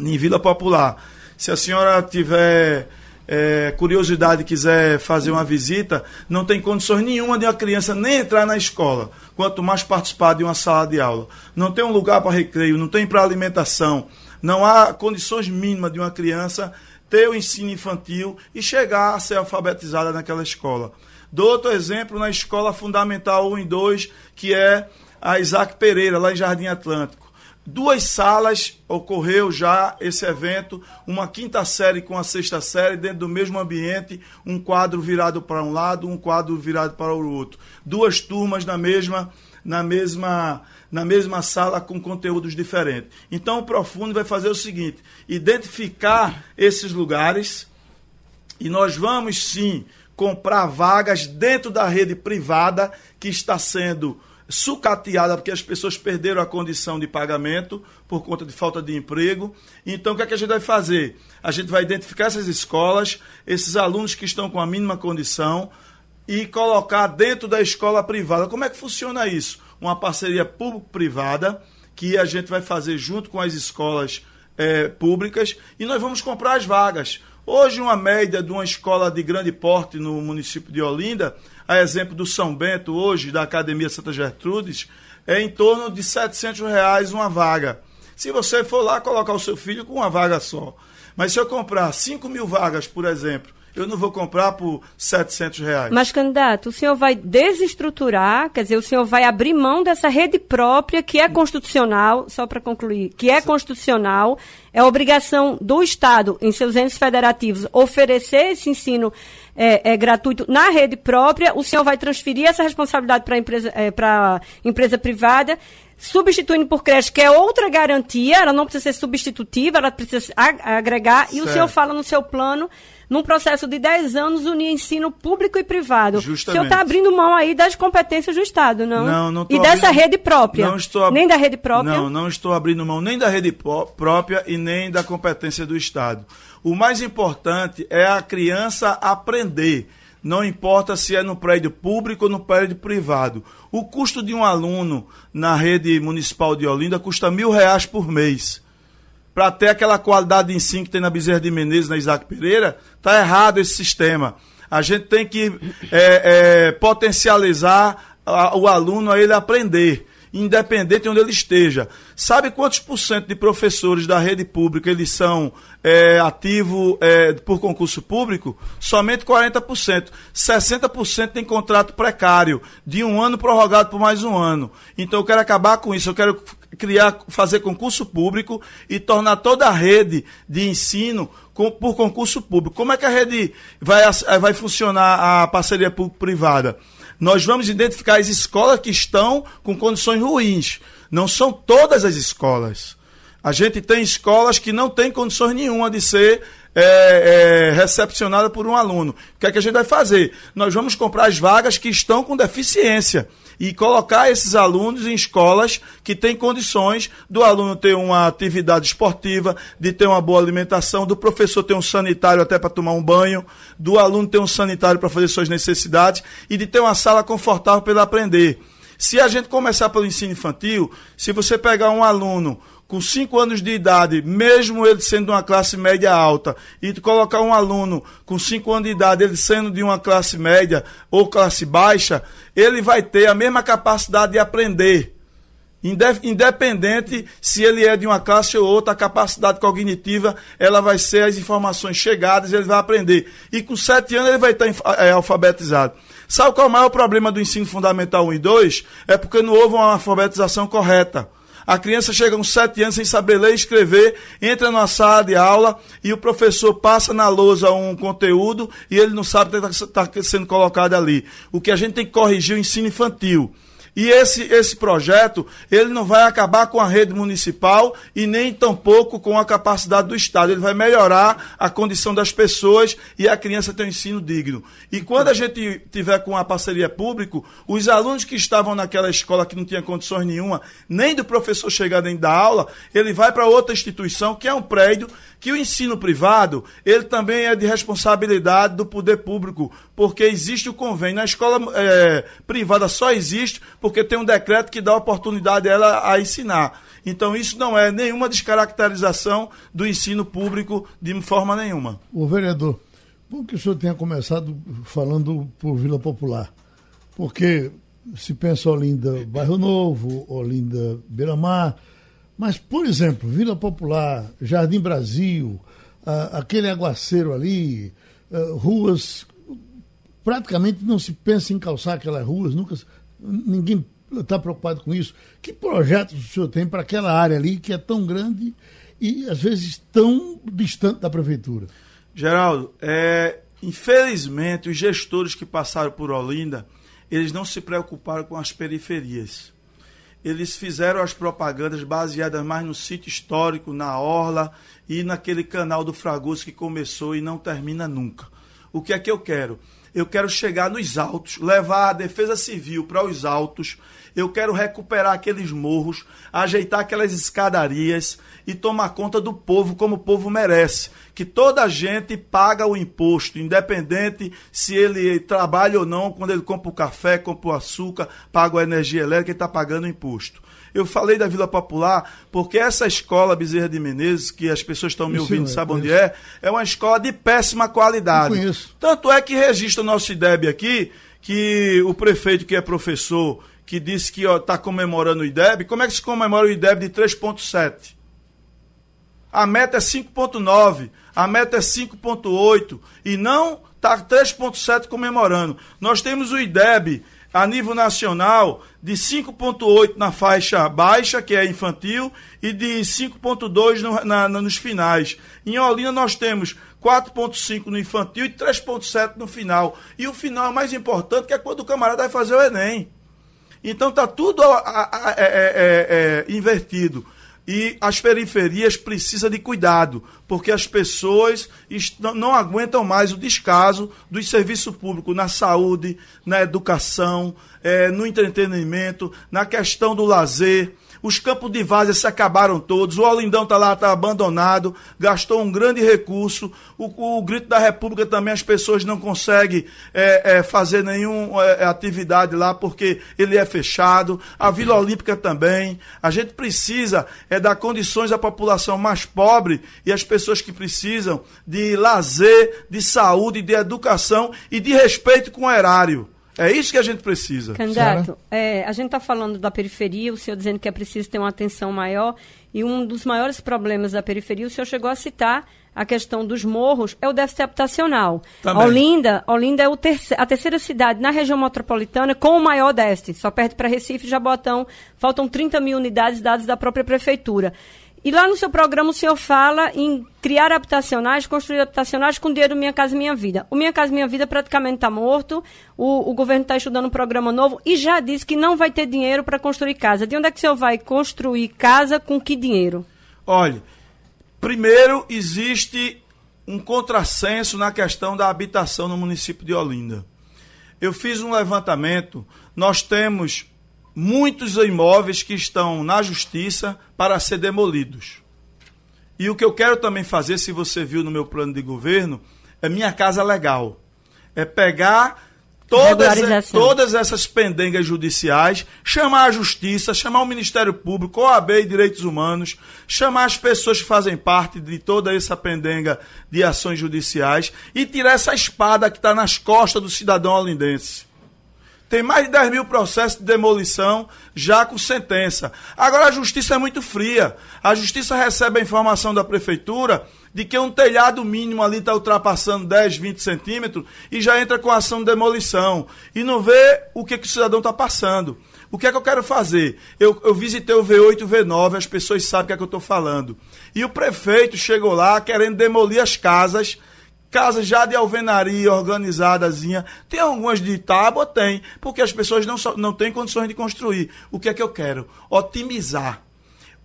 em Vila Popular. Se a senhora tiver é, curiosidade quiser fazer uma visita, não tem condições nenhuma de uma criança nem entrar na escola, quanto mais participar de uma sala de aula. Não tem um lugar para recreio, não tem para alimentação, não há condições mínimas de uma criança ter o ensino infantil e chegar a ser alfabetizada naquela escola. Dou outro exemplo na escola fundamental 1 e 2, que é a Isaac Pereira, lá em Jardim Atlântico duas salas ocorreu já esse evento, uma quinta série com a sexta série dentro do mesmo ambiente, um quadro virado para um lado, um quadro virado para o outro, duas turmas na mesma na mesma na mesma sala com conteúdos diferentes. Então o Profundo vai fazer o seguinte: identificar esses lugares e nós vamos sim comprar vagas dentro da rede privada que está sendo sucateada porque as pessoas perderam a condição de pagamento por conta de falta de emprego. Então, o que, é que a gente vai fazer? A gente vai identificar essas escolas, esses alunos que estão com a mínima condição e colocar dentro da escola privada. Como é que funciona isso? Uma parceria público-privada que a gente vai fazer junto com as escolas é, públicas e nós vamos comprar as vagas. Hoje, uma média de uma escola de grande porte no município de Olinda, a exemplo do São Bento, hoje, da Academia Santa Gertrudes, é em torno de 700 reais uma vaga. Se você for lá colocar o seu filho com uma vaga só. Mas se eu comprar 5 mil vagas, por exemplo, eu não vou comprar por 700 reais. Mas, candidato, o senhor vai desestruturar, quer dizer, o senhor vai abrir mão dessa rede própria que é constitucional, só para concluir, que é constitucional, é obrigação do Estado, em seus entes federativos, oferecer esse ensino é, é, gratuito na rede própria, o senhor vai transferir essa responsabilidade para a empresa, é, empresa privada, substituindo por creche, que é outra garantia, ela não precisa ser substitutiva, ela precisa agregar, certo. e o senhor fala no seu plano num processo de 10 anos, unir ensino público e privado. Justamente. O senhor está abrindo mão aí das competências do Estado, não? Não, não E abrindo, dessa rede própria? Não estou ab... Nem da rede própria? Não, não estou abrindo mão nem da rede própria e nem da competência do Estado. O mais importante é a criança aprender. Não importa se é no prédio público ou no prédio privado. O custo de um aluno na rede municipal de Olinda custa mil reais por mês para ter aquela qualidade de ensino que tem na Bezerra de Menezes, na Isaac Pereira, tá errado esse sistema. A gente tem que é, é, potencializar a, o aluno a ele aprender independente de onde ele esteja. Sabe quantos por cento de professores da rede pública eles são é, ativos é, por concurso público? Somente 40%. 60% tem contrato precário, de um ano prorrogado por mais um ano. Então eu quero acabar com isso, eu quero criar, fazer concurso público e tornar toda a rede de ensino com, por concurso público. Como é que a rede vai, vai funcionar a parceria público-privada? Nós vamos identificar as escolas que estão com condições ruins. Não são todas as escolas. A gente tem escolas que não têm condições nenhuma de ser é, é, recepcionada por um aluno. O que é que a gente vai fazer? Nós vamos comprar as vagas que estão com deficiência e colocar esses alunos em escolas que têm condições do aluno ter uma atividade esportiva, de ter uma boa alimentação, do professor ter um sanitário até para tomar um banho, do aluno ter um sanitário para fazer suas necessidades e de ter uma sala confortável para ele aprender. Se a gente começar pelo ensino infantil, se você pegar um aluno com 5 anos de idade, mesmo ele sendo de uma classe média alta, e colocar um aluno com 5 anos de idade, ele sendo de uma classe média ou classe baixa, ele vai ter a mesma capacidade de aprender. Independente se ele é de uma classe ou outra, a capacidade cognitiva ela vai ser as informações chegadas, ele vai aprender. E com 7 anos ele vai estar é, alfabetizado. Sabe qual é o maior problema do ensino fundamental 1 e 2? É porque não houve uma alfabetização correta. A criança chega com sete anos sem saber ler e escrever, entra na sala de aula e o professor passa na lousa um conteúdo e ele não sabe o que está tá sendo colocado ali. O que a gente tem que corrigir é o ensino infantil. E esse, esse projeto, ele não vai acabar com a rede municipal e nem tampouco com a capacidade do Estado. Ele vai melhorar a condição das pessoas e a criança ter um ensino digno. E quando a gente tiver com a parceria público, os alunos que estavam naquela escola que não tinha condições nenhuma, nem do professor chegar dentro da aula, ele vai para outra instituição, que é um prédio que o ensino privado, ele também é de responsabilidade do poder público, porque existe o convênio. Na escola é, privada só existe porque tem um decreto que dá oportunidade a ela a ensinar. Então isso não é nenhuma descaracterização do ensino público de forma nenhuma. O vereador, bom que o senhor tenha começado falando por Vila Popular, porque se pensa Olinda Bairro Novo, Olinda Beira Mar, mas, por exemplo, Vila Popular, Jardim Brasil, aquele aguaceiro ali, ruas. Praticamente não se pensa em calçar aquelas ruas, nunca, ninguém está preocupado com isso. Que projetos o senhor tem para aquela área ali que é tão grande e às vezes tão distante da prefeitura? Geraldo, é, infelizmente os gestores que passaram por Olinda, eles não se preocuparam com as periferias eles fizeram as propagandas baseadas mais no sítio histórico, na Orla e naquele canal do Fragoso que começou e não termina nunca. O que é que eu quero? Eu quero chegar nos altos, levar a defesa civil para os altos, Eu quero recuperar aqueles morros, ajeitar aquelas escadarias e tomar conta do povo como o povo merece. Que toda a gente paga o imposto, independente se ele trabalha ou não, quando ele compra o café, compra o açúcar, paga a energia elétrica, ele está pagando o imposto. Eu falei da Vila Popular porque essa escola Bezerra de Menezes, que as pessoas estão me Isso ouvindo, é, sabem onde é, é uma escola de péssima qualidade. Eu conheço. Tanto é que registra o nosso IDEB aqui, que o prefeito que é professor, que disse que está comemorando o IDEB, como é que se comemora o IDEB de 3,7? A meta é 5,9, a meta é 5,8 e não está 3,7 comemorando. Nós temos o IDEB a nível nacional de 5,8 na faixa baixa, que é infantil, e de 5,2 no, na- nos finais. Em Olinda nós temos 4,5 no infantil e 3,7 no final. E o final é mais importante, que é quando o camarada vai fazer o Enem. Então está tudo a- a- a- é- é- é invertido. E as periferias precisam de cuidado, porque as pessoas não- aguentam mais o descaso do serviço público na saúde, na educação, eh, no entretenimento, na questão do lazer. Os campos de várzea se acabaram todos, o Olindão está lá, está abandonado, gastou um grande recurso. O, o Grito da República também as pessoas não conseguem eh, eh, fazer nenhuma atividade lá porque ele é fechado. A Vila Olímpica também. A gente precisa é dar condições à população mais pobre e às pessoas que precisam de lazer, de saúde, de educação e de respeito com o erário. É isso que a gente precisa. Candidato, é, a gente está falando da periferia, o senhor dizendo que é preciso ter uma atenção maior, e um dos maiores problemas da periferia, o senhor chegou a citar a questão dos morros, é o déficit habitacional. Também. Olinda, Olinda é o terce- a terceira cidade na região metropolitana com o maior déficit, só perde para Recife e Jabotão, faltam 30 mil unidades dados da própria prefeitura. E lá no seu programa o senhor fala em criar habitacionais, construir habitacionais com dinheiro do Minha Casa Minha Vida. O Minha Casa Minha Vida praticamente está morto, o, o governo está estudando um programa novo e já disse que não vai ter dinheiro para construir casa. De onde é que o senhor vai construir casa com que dinheiro? Olha, primeiro existe um contrassenso na questão da habitação no município de Olinda. Eu fiz um levantamento, nós temos muitos imóveis que estão na justiça para ser demolidos. E o que eu quero também fazer, se você viu no meu plano de governo, é minha casa legal. É pegar todas, todas essas pendengas judiciais, chamar a justiça, chamar o Ministério Público, OAB e Direitos Humanos, chamar as pessoas que fazem parte de toda essa pendenga de ações judiciais e tirar essa espada que está nas costas do cidadão olindense. Tem mais de 10 mil processos de demolição já com sentença. Agora a justiça é muito fria. A justiça recebe a informação da prefeitura de que um telhado mínimo ali está ultrapassando 10, 20 centímetros e já entra com ação de demolição. E não vê o que, que o cidadão está passando. O que é que eu quero fazer? Eu, eu visitei o V8 e o V9, as pessoas sabem o que é que eu estou falando. E o prefeito chegou lá querendo demolir as casas Casas já de alvenaria organizadazinha. Tem algumas de tábua? Tem. Porque as pessoas não, não têm condições de construir. O que é que eu quero? Otimizar.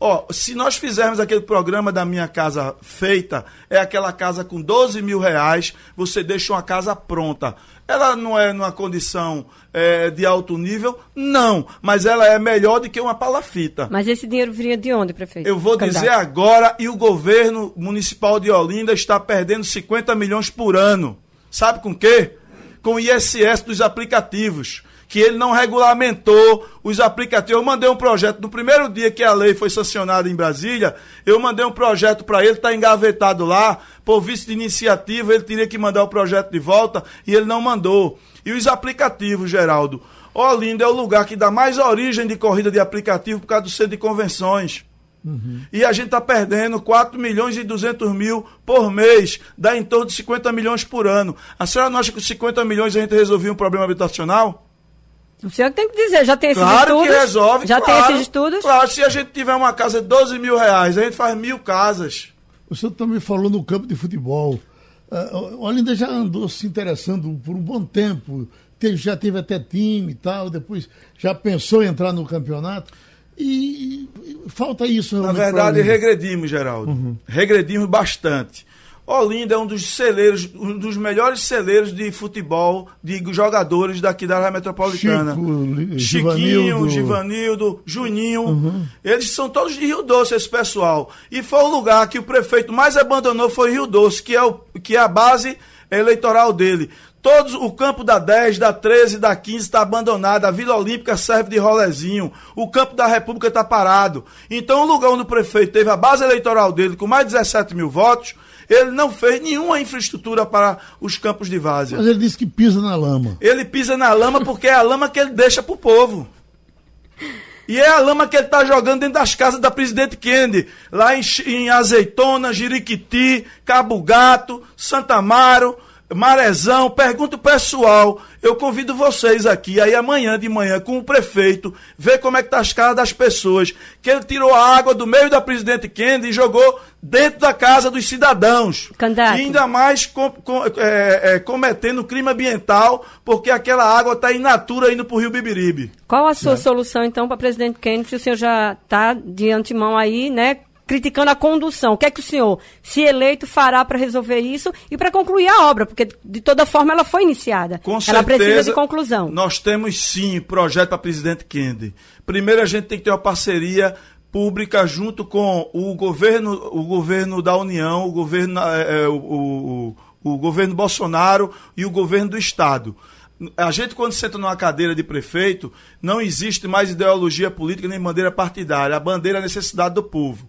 Ó, se nós fizermos aquele programa da Minha Casa Feita, é aquela casa com 12 mil reais, você deixa uma casa pronta. Ela não é numa condição é, de alto nível? Não, mas ela é melhor do que uma palafita. Mas esse dinheiro viria de onde, prefeito? Eu vou Candidato. dizer agora, e o governo municipal de Olinda está perdendo 50 milhões por ano. Sabe com quê? Com o ISS dos aplicativos. Que ele não regulamentou os aplicativos. Eu mandei um projeto, no primeiro dia que a lei foi sancionada em Brasília, eu mandei um projeto para ele, está engavetado lá, por vice de iniciativa, ele teria que mandar o projeto de volta e ele não mandou. E os aplicativos, Geraldo? Olinda é o lugar que dá mais origem de corrida de aplicativo por causa do centro de convenções. E a gente está perdendo 4 milhões e 200 mil por mês, dá em torno de 50 milhões por ano. A senhora não acha que com 50 milhões a gente resolvia um problema habitacional? O senhor tem que dizer, já tem esses Claro estudos? que resolve. Já claro, tem esses estudos? Claro, se a gente tiver uma casa de 12 mil reais, a gente faz mil casas. O senhor também falou no campo de futebol. Uh, o Olinda já andou se interessando por um bom tempo. Teve, já teve até time e tal, depois já pensou em entrar no campeonato. E, e falta isso Na realmente. verdade, regredimos, Geraldo. Regredimos bastante. Olinda é um dos celeiros, um dos melhores celeiros de futebol de jogadores daqui da área metropolitana. Chico, Chiquinho, Givanildo, Juninho. Uhum. Eles são todos de Rio Doce, esse pessoal. E foi o lugar que o prefeito mais abandonou foi Rio Doce, que é, o, que é a base eleitoral dele. Todos, o campo da 10, da 13, da 15 está abandonado. A Vila Olímpica serve de rolezinho. O campo da República está parado. Então, o lugar onde o prefeito teve a base eleitoral dele com mais de 17 mil votos, ele não fez nenhuma infraestrutura para os campos de várzea. Mas ele disse que pisa na lama. Ele pisa na lama porque é a lama que ele deixa para o povo. E é a lama que ele está jogando dentro das casas da presidente Kennedy, lá em, em Azeitona, Jiriquiti, Cabo Gato, Santa Amaro, Marezão. Pergunta o pessoal eu convido vocês aqui, aí amanhã de manhã, com o prefeito, ver como é que tá as casas das pessoas. Que ele tirou a água do meio da presidente Kennedy e jogou dentro da casa dos cidadãos. Candidato. E ainda mais com, com, é, é, cometendo crime ambiental, porque aquela água está in natura indo para o Rio Bibiribe. Qual a sua é. solução, então, para presidente Kennedy, se o senhor já está de antemão aí, né? Criticando a condução. O que é que o senhor, se eleito, fará para resolver isso e para concluir a obra? Porque, de toda forma, ela foi iniciada. Com ela precisa de conclusão. Nós temos, sim, projeto para presidente Kennedy. Primeiro, a gente tem que ter uma parceria pública junto com o governo, o governo da União, o governo, é, o, o, o governo Bolsonaro e o governo do Estado a gente, quando senta numa cadeira de prefeito, não existe mais ideologia política nem bandeira partidária. A bandeira é a necessidade do povo.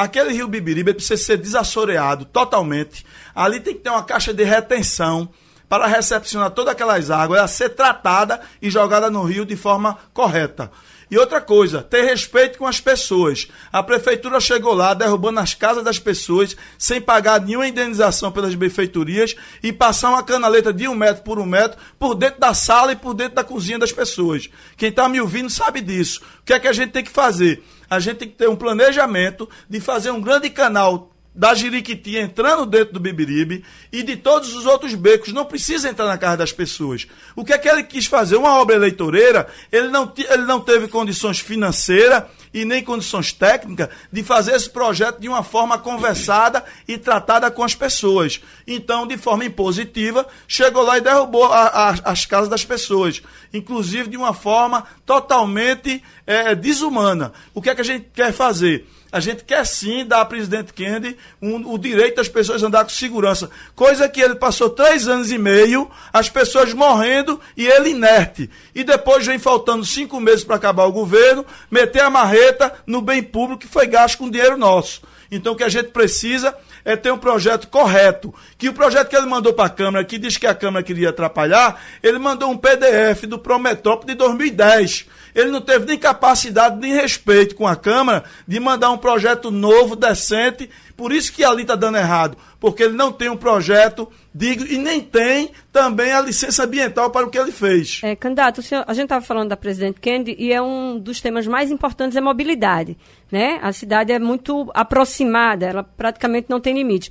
Aquele rio Bibiribe precisa ser desassoreado totalmente. Ali tem que ter uma caixa de retenção para recepcionar todas aquelas águas, ela ser tratada e jogada no rio de forma correta. E outra coisa, ter respeito com as pessoas. A prefeitura chegou lá derrubando as casas das pessoas sem pagar nenhuma indenização pelas benfeitorias e passar uma canaleta de um metro por um metro por dentro da sala e por dentro da cozinha das pessoas. Quem está me ouvindo sabe disso. O que é que a gente tem que fazer? A gente tem que ter um planejamento de fazer um grande canal da Jiriquiti entrando dentro do Bibiribe e de todos os outros becos. Não precisa entrar na casa das pessoas. O que é que ele quis fazer? Uma obra eleitoreira, ele não, ele não teve condições financeiras e nem condições técnicas de fazer esse projeto de uma forma conversada e tratada com as pessoas. Então, de forma impositiva, chegou lá e derrubou a, a, as casas das pessoas, inclusive de uma forma totalmente é, desumana. O que é que a gente quer fazer? A gente quer sim dar ao presidente Kennedy um, o direito das pessoas andar com segurança. Coisa que ele passou três anos e meio, as pessoas morrendo e ele inerte. E depois vem faltando cinco meses para acabar o governo, meter a marreta no bem público que foi gasto com dinheiro nosso. Então o que a gente precisa é ter um projeto correto. Que o projeto que ele mandou para a Câmara, que diz que a Câmara queria atrapalhar, ele mandou um PDF do Prometrópole de 2010 ele não teve nem capacidade nem respeito com a Câmara de mandar um projeto novo, decente. Por isso que ali está dando errado. Porque ele não tem um projeto digno e nem tem também a licença ambiental para o que ele fez. É, candidato, senhor, a gente estava falando da presidente Kennedy e é um dos temas mais importantes é mobilidade. Né? A cidade é muito aproximada, ela praticamente não tem limite.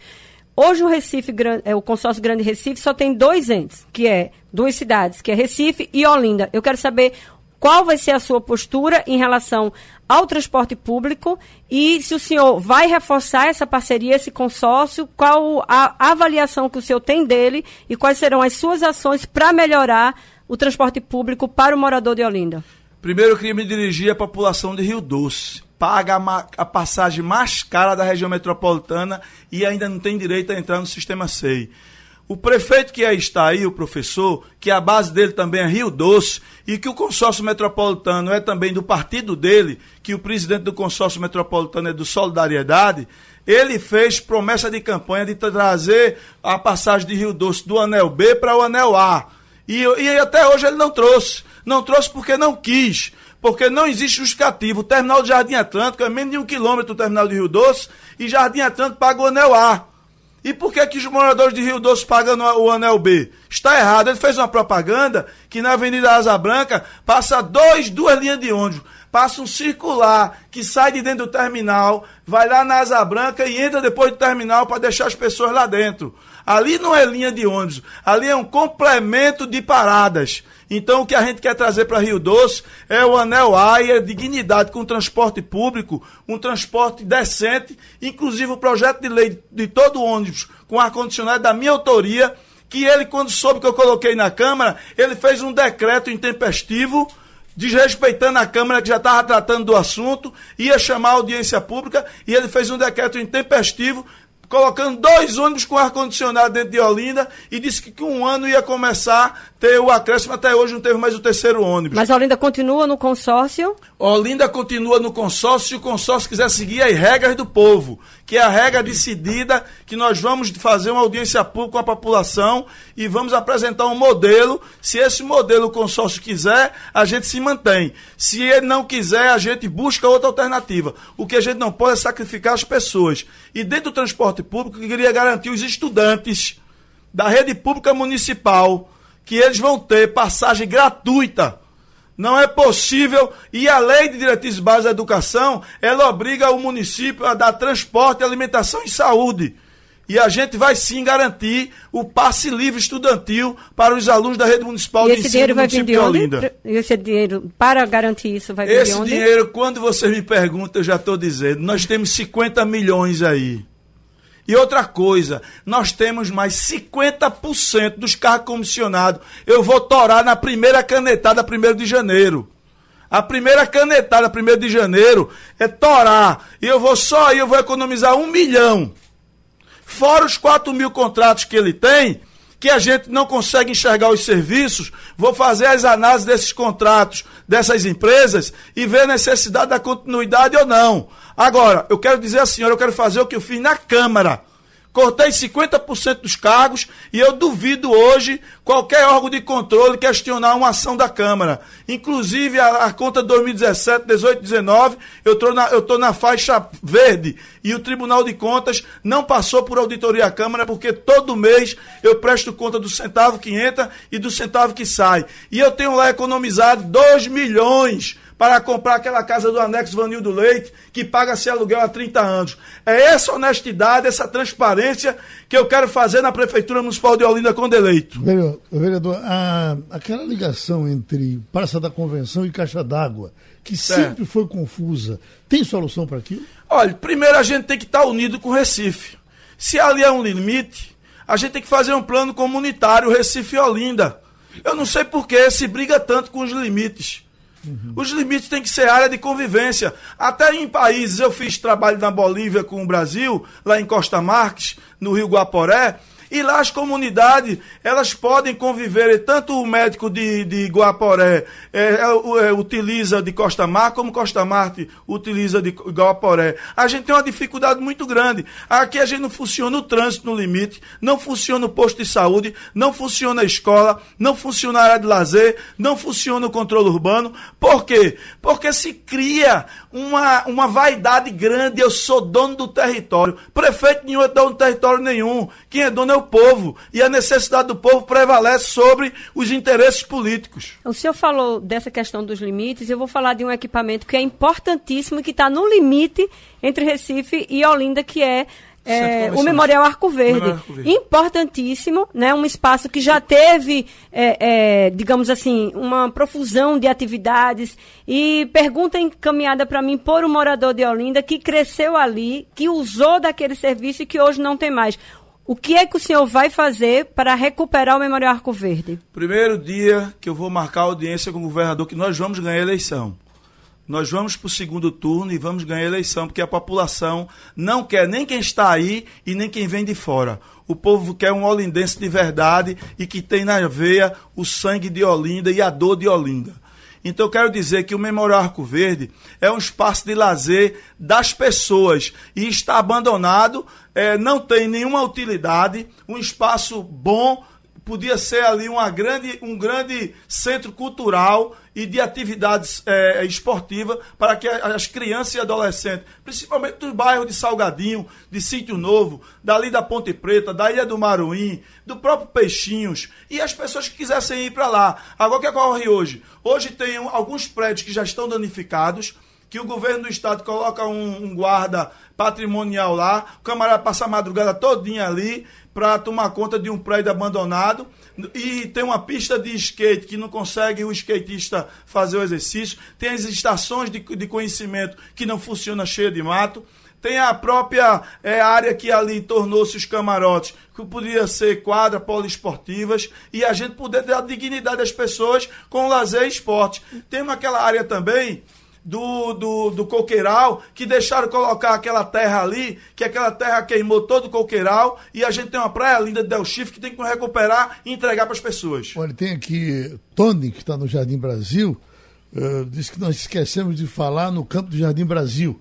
Hoje o Recife, é, o consórcio Grande Recife só tem dois entes, que é duas cidades, que é Recife e Olinda. Eu quero saber qual vai ser a sua postura em relação ao transporte público e se o senhor vai reforçar essa parceria, esse consórcio, qual a avaliação que o senhor tem dele e quais serão as suas ações para melhorar o transporte público para o morador de Olinda. Primeiro, eu queria me dirigir à população de Rio Doce. Paga a, passagem mais cara da região metropolitana e ainda não tem direito a entrar no sistema SEI. O prefeito que está aí, o professor, que a base dele também é Rio Doce, e que o consórcio metropolitano é também do partido dele, que o presidente do consórcio metropolitano é do Solidariedade, ele fez promessa de campanha de trazer a passagem de Rio Doce do anel B para o anel A. E, e até hoje ele não trouxe. Não trouxe porque não quis porque não existe justificativo. O terminal de Jardim Atlântico é menos de um quilômetro do terminal de Rio Doce e Jardim Atlântico paga o anel A. E por que, que os moradores de Rio Doce pagam o anel B? Está errado. Ele fez uma propaganda que na Avenida Asa Branca passa dois, duas linhas de ônibus. Passa um circular que sai de dentro do terminal, vai lá na Asa Branca e entra depois do terminal para deixar as pessoas lá dentro. Ali não é linha de ônibus, ali é um complemento de paradas. Então, o que a gente quer trazer para Rio Doce é o anel AIA, dignidade com transporte público, um transporte decente, inclusive o projeto de lei de todo ônibus com ar-condicionado da minha autoria, que ele, quando soube que eu coloquei na Câmara, ele fez um decreto intempestivo desrespeitando a Câmara que já estava tratando do assunto, ia chamar a audiência pública e ele fez um decreto intempestivo colocando dois ônibus com ar-condicionado dentro de Olinda e disse que, que um ano ia começar a ter o acréscimo. Até hoje não teve mais o terceiro ônibus. Mas Olinda continua no consórcio? Olinda continua no consórcio se o consórcio quiser seguir as regras do povo, que é a regra decidida que nós vamos fazer uma audiência pública com a população e vamos apresentar um modelo. Se esse modelo o consórcio quiser, a gente se mantém. Se ele não quiser, a gente busca outra alternativa. O que a gente não pode é sacrificar as pessoas. E dentro do transporte público, eu queria garantir os estudantes da rede pública municipal que eles vão ter passagem gratuita. Não é possível, e a lei de diretrizes básicas da educação, ela obriga o município a dar transporte, alimentação e saúde. E a gente vai sim garantir o passe livre estudantil para os alunos da rede municipal e de esse dinheiro ensino vai do vir de município de onde? Olinda. E esse dinheiro, para garantir isso, vai vir de Esse onde? dinheiro, quando você me pergunta, eu já estou dizendo, nós temos 50 milhões aí. E outra coisa, nós temos mais 50% dos carros comissionados. Eu vou torar na primeira canetada, 1 de janeiro. A primeira canetada, 1 de janeiro, é torar. E eu vou só aí, eu vou economizar um milhão. Fora os 4 mil contratos que ele tem, que a gente não consegue enxergar os serviços, vou fazer as análises desses contratos, dessas empresas, e ver a necessidade da continuidade ou não. Agora, eu quero dizer à senhora, eu quero fazer o que eu fiz na Câmara. Cortei 50% dos cargos e eu duvido hoje qualquer órgão de controle questionar uma ação da Câmara. Inclusive a, a conta 2017, 18, 19, eu estou na, eu na faixa verde e o Tribunal de Contas não passou por auditoria à Câmara porque todo mês eu presto conta do centavo que entra e do centavo que sai. E eu tenho lá economizado 2 milhões para comprar aquela casa do anexo Vanildo Leite, que paga-se aluguel há 30 anos. É essa honestidade, essa transparência que eu quero fazer na Prefeitura Municipal de Olinda quando eleito. Vereador, vereador a, aquela ligação entre Praça da Convenção e Caixa d'Água, que Certo. sempre foi confusa, tem solução para aquilo? Olha, primeiro a gente tem que estar unido com o Recife. Se ali é um limite, a gente tem que fazer um plano comunitário Recife e Olinda. Eu não sei por que se briga tanto com os limites. Os limites têm que ser área de convivência. Até em países, eu fiz trabalho na Bolívia com o Brasil, lá em Costa Marques, no Rio Guaporé, e lá as comunidades, elas podem conviver, tanto o médico de, de Guaporé é, é, é, utiliza de Costa Mar, como Costa Marte utiliza de Guaporé. A gente tem uma dificuldade muito grande. Aqui a gente não funciona o trânsito no limite, não funciona o posto de saúde, não funciona a escola, não funciona a área de lazer, não funciona o controle urbano. Por quê? Porque se cria uma, uma vaidade grande, eu sou dono do território. Prefeito nenhum é dono do território nenhum. Quem é dono é o povo. E a necessidade do povo prevalece sobre os interesses políticos. O senhor falou dessa questão dos limites, eu vou falar de um equipamento que é importantíssimo e que está no limite entre Recife e Olinda, que é, é, o. Memorial Arco Verde. Memorial Arco Verde. Importantíssimo, né? Um espaço que já teve, é, é, digamos assim, uma profusão de atividades. E pergunta encaminhada para mim por um morador de Olinda que cresceu ali, que usou daquele serviço e que hoje não tem mais. O que é que o senhor vai fazer para recuperar o Memorial Arco Verde? Primeiro dia que eu vou marcar audiência com o governador, que nós vamos ganhar a eleição. Nós vamos para o segundo turno e vamos ganhar a eleição, porque a população não quer nem quem está aí e nem quem vem de fora. O povo quer um olindense de verdade e que tem na veia o sangue de Olinda e a dor de Olinda. Então eu quero dizer que o Memorial Arco Verde é um espaço de lazer das pessoas e está abandonado, eh, não tem nenhuma utilidade, um espaço bom, podia ser ali uma grande, um grande centro cultural e de atividades eh, esportivas para que as crianças e adolescentes, principalmente do bairro de Salgadinho, de Sítio Novo, dali da Ponte Preta, da Ilha do Maruim, do próprio Peixinhos, e as pessoas que quisessem ir para lá. Agora o que ocorre hoje? Hoje tem alguns prédios que já estão danificados, que o governo do estado coloca um, um guarda patrimonial lá, o camarada passa a madrugada todinha ali para tomar conta de um prédio abandonado e tem uma pista de skate que não consegue o skatista fazer o exercício, tem as estações de, de conhecimento que não funciona cheia de mato, tem a própria é, área que ali tornou-se os camarotes, que poderia ser quadra poliesportivas, e a gente poder dar dignidade às pessoas com lazer e esporte. Tem aquela área também do, do, do coqueiral, que deixaram colocar aquela terra ali, que aquela terra queimou todo o coqueiral, e a gente tem uma praia linda de Del Chifre que tem que recuperar e entregar para as pessoas. Olha, tem aqui Tony, que está no Jardim Brasil, uh, disse que nós esquecemos de falar no campo do Jardim Brasil.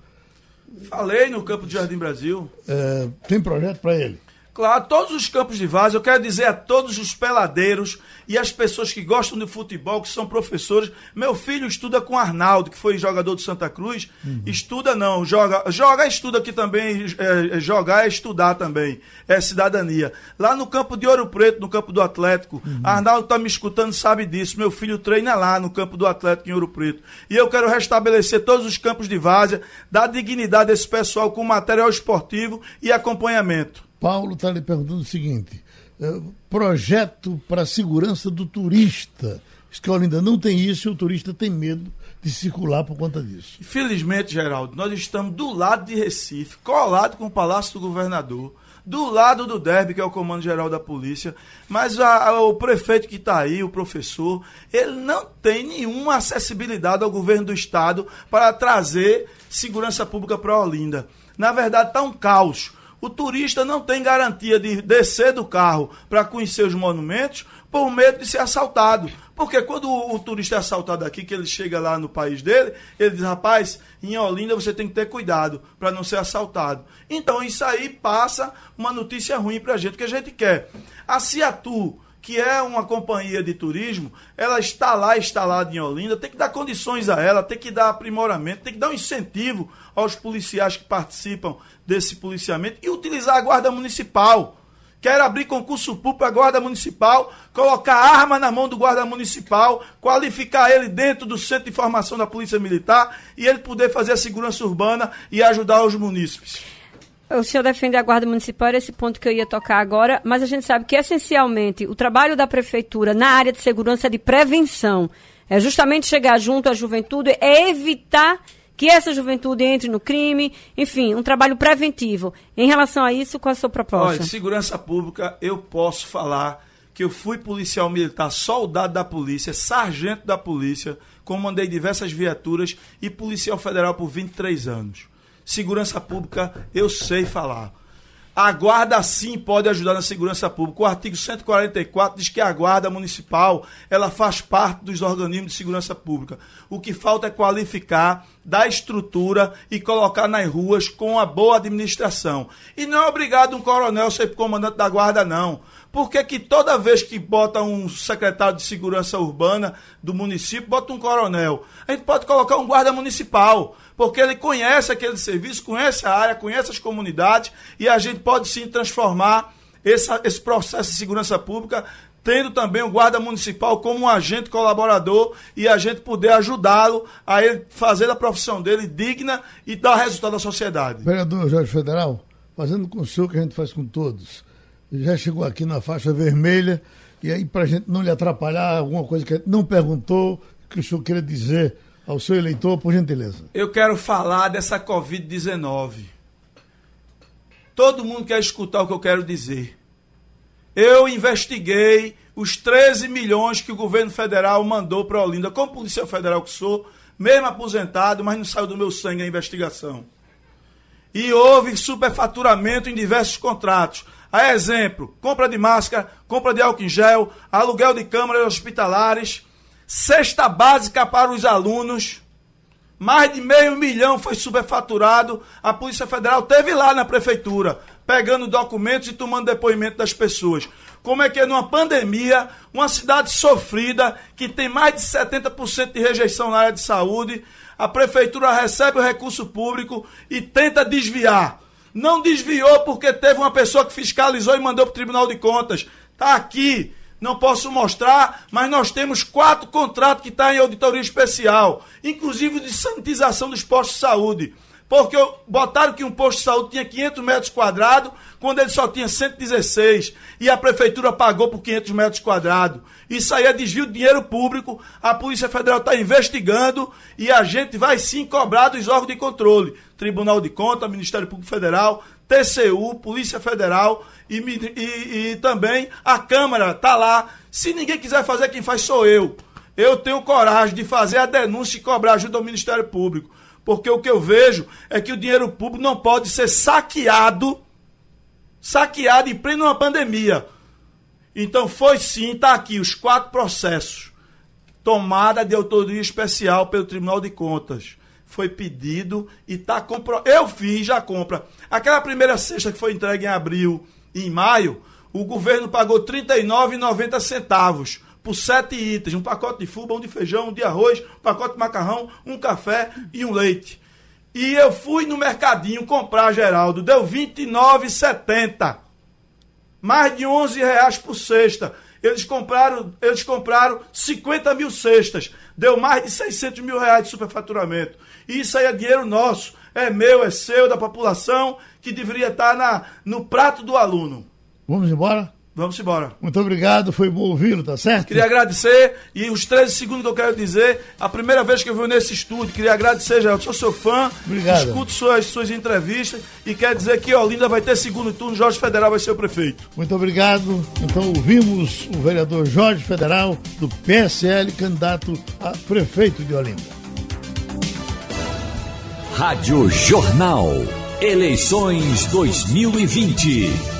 Falei no campo do Jardim Brasil. Uh, tem projeto para ele? Claro, todos os campos de vaso, eu quero dizer a todos os peladeiros e as pessoas que gostam de futebol, que são professores. Meu filho estuda com Arnaldo, que foi jogador do Santa Cruz. Uhum. Estuda não, joga, joga estuda aqui também. É, é, jogar é estudar também, é cidadania. Lá no campo de Ouro Preto, no campo do Atlético, uhum. Arnaldo está me escutando, sabe disso. Meu filho treina lá no campo do Atlético em Ouro Preto. E eu quero restabelecer todos os campos de várzea, dar dignidade a esse pessoal com material esportivo e acompanhamento. Paulo está lhe perguntando o seguinte: é, projeto para segurança do turista. Escola ainda não tem isso e o turista tem medo de circular por conta disso. Infelizmente, Geraldo, nós estamos do lado de Recife, colado com o Palácio do Governador, do lado do DERB, que é o Comando Geral da Polícia, mas a, a, o prefeito que está aí, o professor, ele não tem nenhuma acessibilidade ao governo do Estado para trazer segurança pública para Olinda. Na verdade, está um caos. O turista não tem garantia de descer do carro para conhecer os monumentos por medo de ser assaltado. Porque quando o, turista é assaltado aqui, que ele chega lá no país dele, ele diz, rapaz, em Olinda você tem que ter cuidado para não ser assaltado. Então isso aí passa uma notícia ruim para a gente, que a gente quer. A Ciatu, que é uma companhia de turismo, ela está lá instalada em Olinda, tem que dar condições a ela, tem que dar aprimoramento, tem que dar um incentivo aos policiais que participam desse policiamento e utilizar a guarda municipal. Quero abrir concurso público para a guarda municipal, colocar arma na mão do guarda municipal, qualificar ele dentro do centro de formação da Polícia Militar e ele poder fazer a segurança urbana e ajudar os munícipes. O senhor defende a Guarda Municipal, esse ponto que eu ia tocar agora, mas a gente sabe que, essencialmente, o trabalho da Prefeitura na área de segurança é de prevenção. É justamente chegar junto à juventude, é evitar que essa juventude entre no crime, enfim, um trabalho preventivo. Em relação a isso, qual a sua proposta? Olha, segurança pública, eu posso falar que eu fui policial militar, soldado da polícia, sargento da polícia, comandei diversas viaturas e policial federal por 23 anos segurança pública eu sei falar. A guarda sim pode ajudar na segurança pública. O artigo 144 diz que a guarda municipal, ela faz parte dos organismos de segurança pública. O que falta é qualificar, dar estrutura e colocar nas ruas com a boa administração. E não é obrigado um coronel ser comandante da guarda não. Porque que toda vez que bota um secretário de segurança urbana do município, bota um coronel. A gente pode colocar um guarda municipal porque ele conhece aquele serviço, conhece a área, conhece as comunidades e a gente pode sim transformar esse, esse processo de segurança pública tendo também o guarda municipal como um agente colaborador e a gente poder ajudá-lo a ele fazer a profissão dele digna e dar resultado à sociedade. Vereador Jorge Federal, fazendo com o senhor que a gente faz com todos, já chegou aqui na faixa vermelha e aí para a gente não lhe atrapalhar alguma coisa que não perguntou, que o senhor queria dizer ao seu eleitor, por gentileza. Eu quero falar dessa Covid-19. Todo mundo quer escutar o que eu quero dizer. Eu investiguei os 13 milhões que o governo federal mandou para Olinda, como policial federal que sou, mesmo aposentado, mas não saiu do meu sangue a investigação. E houve superfaturamento em diversos contratos. A exemplo, compra de máscara, compra de álcool em gel, aluguel de câmaras hospitalares, cesta básica para os alunos. Mais de meio milhão foi superfaturado. A Polícia Federal teve lá na prefeitura, pegando documentos e tomando depoimento das pessoas. Como é que é numa pandemia, uma cidade sofrida, que tem mais de 70% de rejeição na área de saúde, a prefeitura recebe o recurso público e tenta desviar. Não desviou porque teve uma pessoa que fiscalizou e mandou para o Tribunal de Contas. Está aqui não posso mostrar, mas nós temos quatro contratos que estão tá em auditoria especial, inclusive de sanitização dos postos de saúde. Porque botaram que um posto de saúde tinha 500 metros quadrados, quando ele só tinha 116, e a prefeitura pagou por 500 metros quadrados. Isso aí é desvio de dinheiro público, a Polícia Federal está investigando e a gente vai sim cobrar dos órgãos de controle. Tribunal de Contas, Ministério Público Federal, TCU, Polícia Federal e, e, e também a Câmara está lá. Se ninguém quiser fazer, quem faz sou eu. Eu tenho coragem de fazer a denúncia e cobrar ajuda ao Ministério Público. Porque o que eu vejo é que o dinheiro público não pode ser saqueado, saqueado em plena pandemia. Então foi sim, está aqui os quatro processos. Tomada de autoria especial pelo Tribunal de Contas. Foi pedido e está compro... Eu fiz a compra. Aquela primeira cesta que foi entregue em abril e em maio, o governo pagou R$ 39,90 por sete itens: um pacote de fubá, um de feijão, um de arroz, um pacote de macarrão, um café e um leite. E eu fui no mercadinho comprar, Geraldo, deu R$ 29,70 mais de 11 reais por cesta. Eles compraram, eles compraram 50 mil cestas, deu mais de 600 mil reais de superfaturamento. E isso aí é dinheiro nosso, é meu, é seu, da população, que deveria estar na, no prato do aluno. Vamos embora? Vamos embora. Muito obrigado, foi bom ouvi-lo, tá certo? Queria agradecer e os 13 segundos que eu quero dizer, a primeira vez que eu venho nesse estúdio, queria agradecer, já eu sou seu fã, obrigado. escuto suas, suas entrevistas e quero dizer que Olinda vai ter segundo turno, Jorge Federal vai ser o prefeito. Muito obrigado. Então ouvimos o vereador Jorge Federal, do PSL, candidato a prefeito de Olinda. Rádio Jornal. Eleições 2020.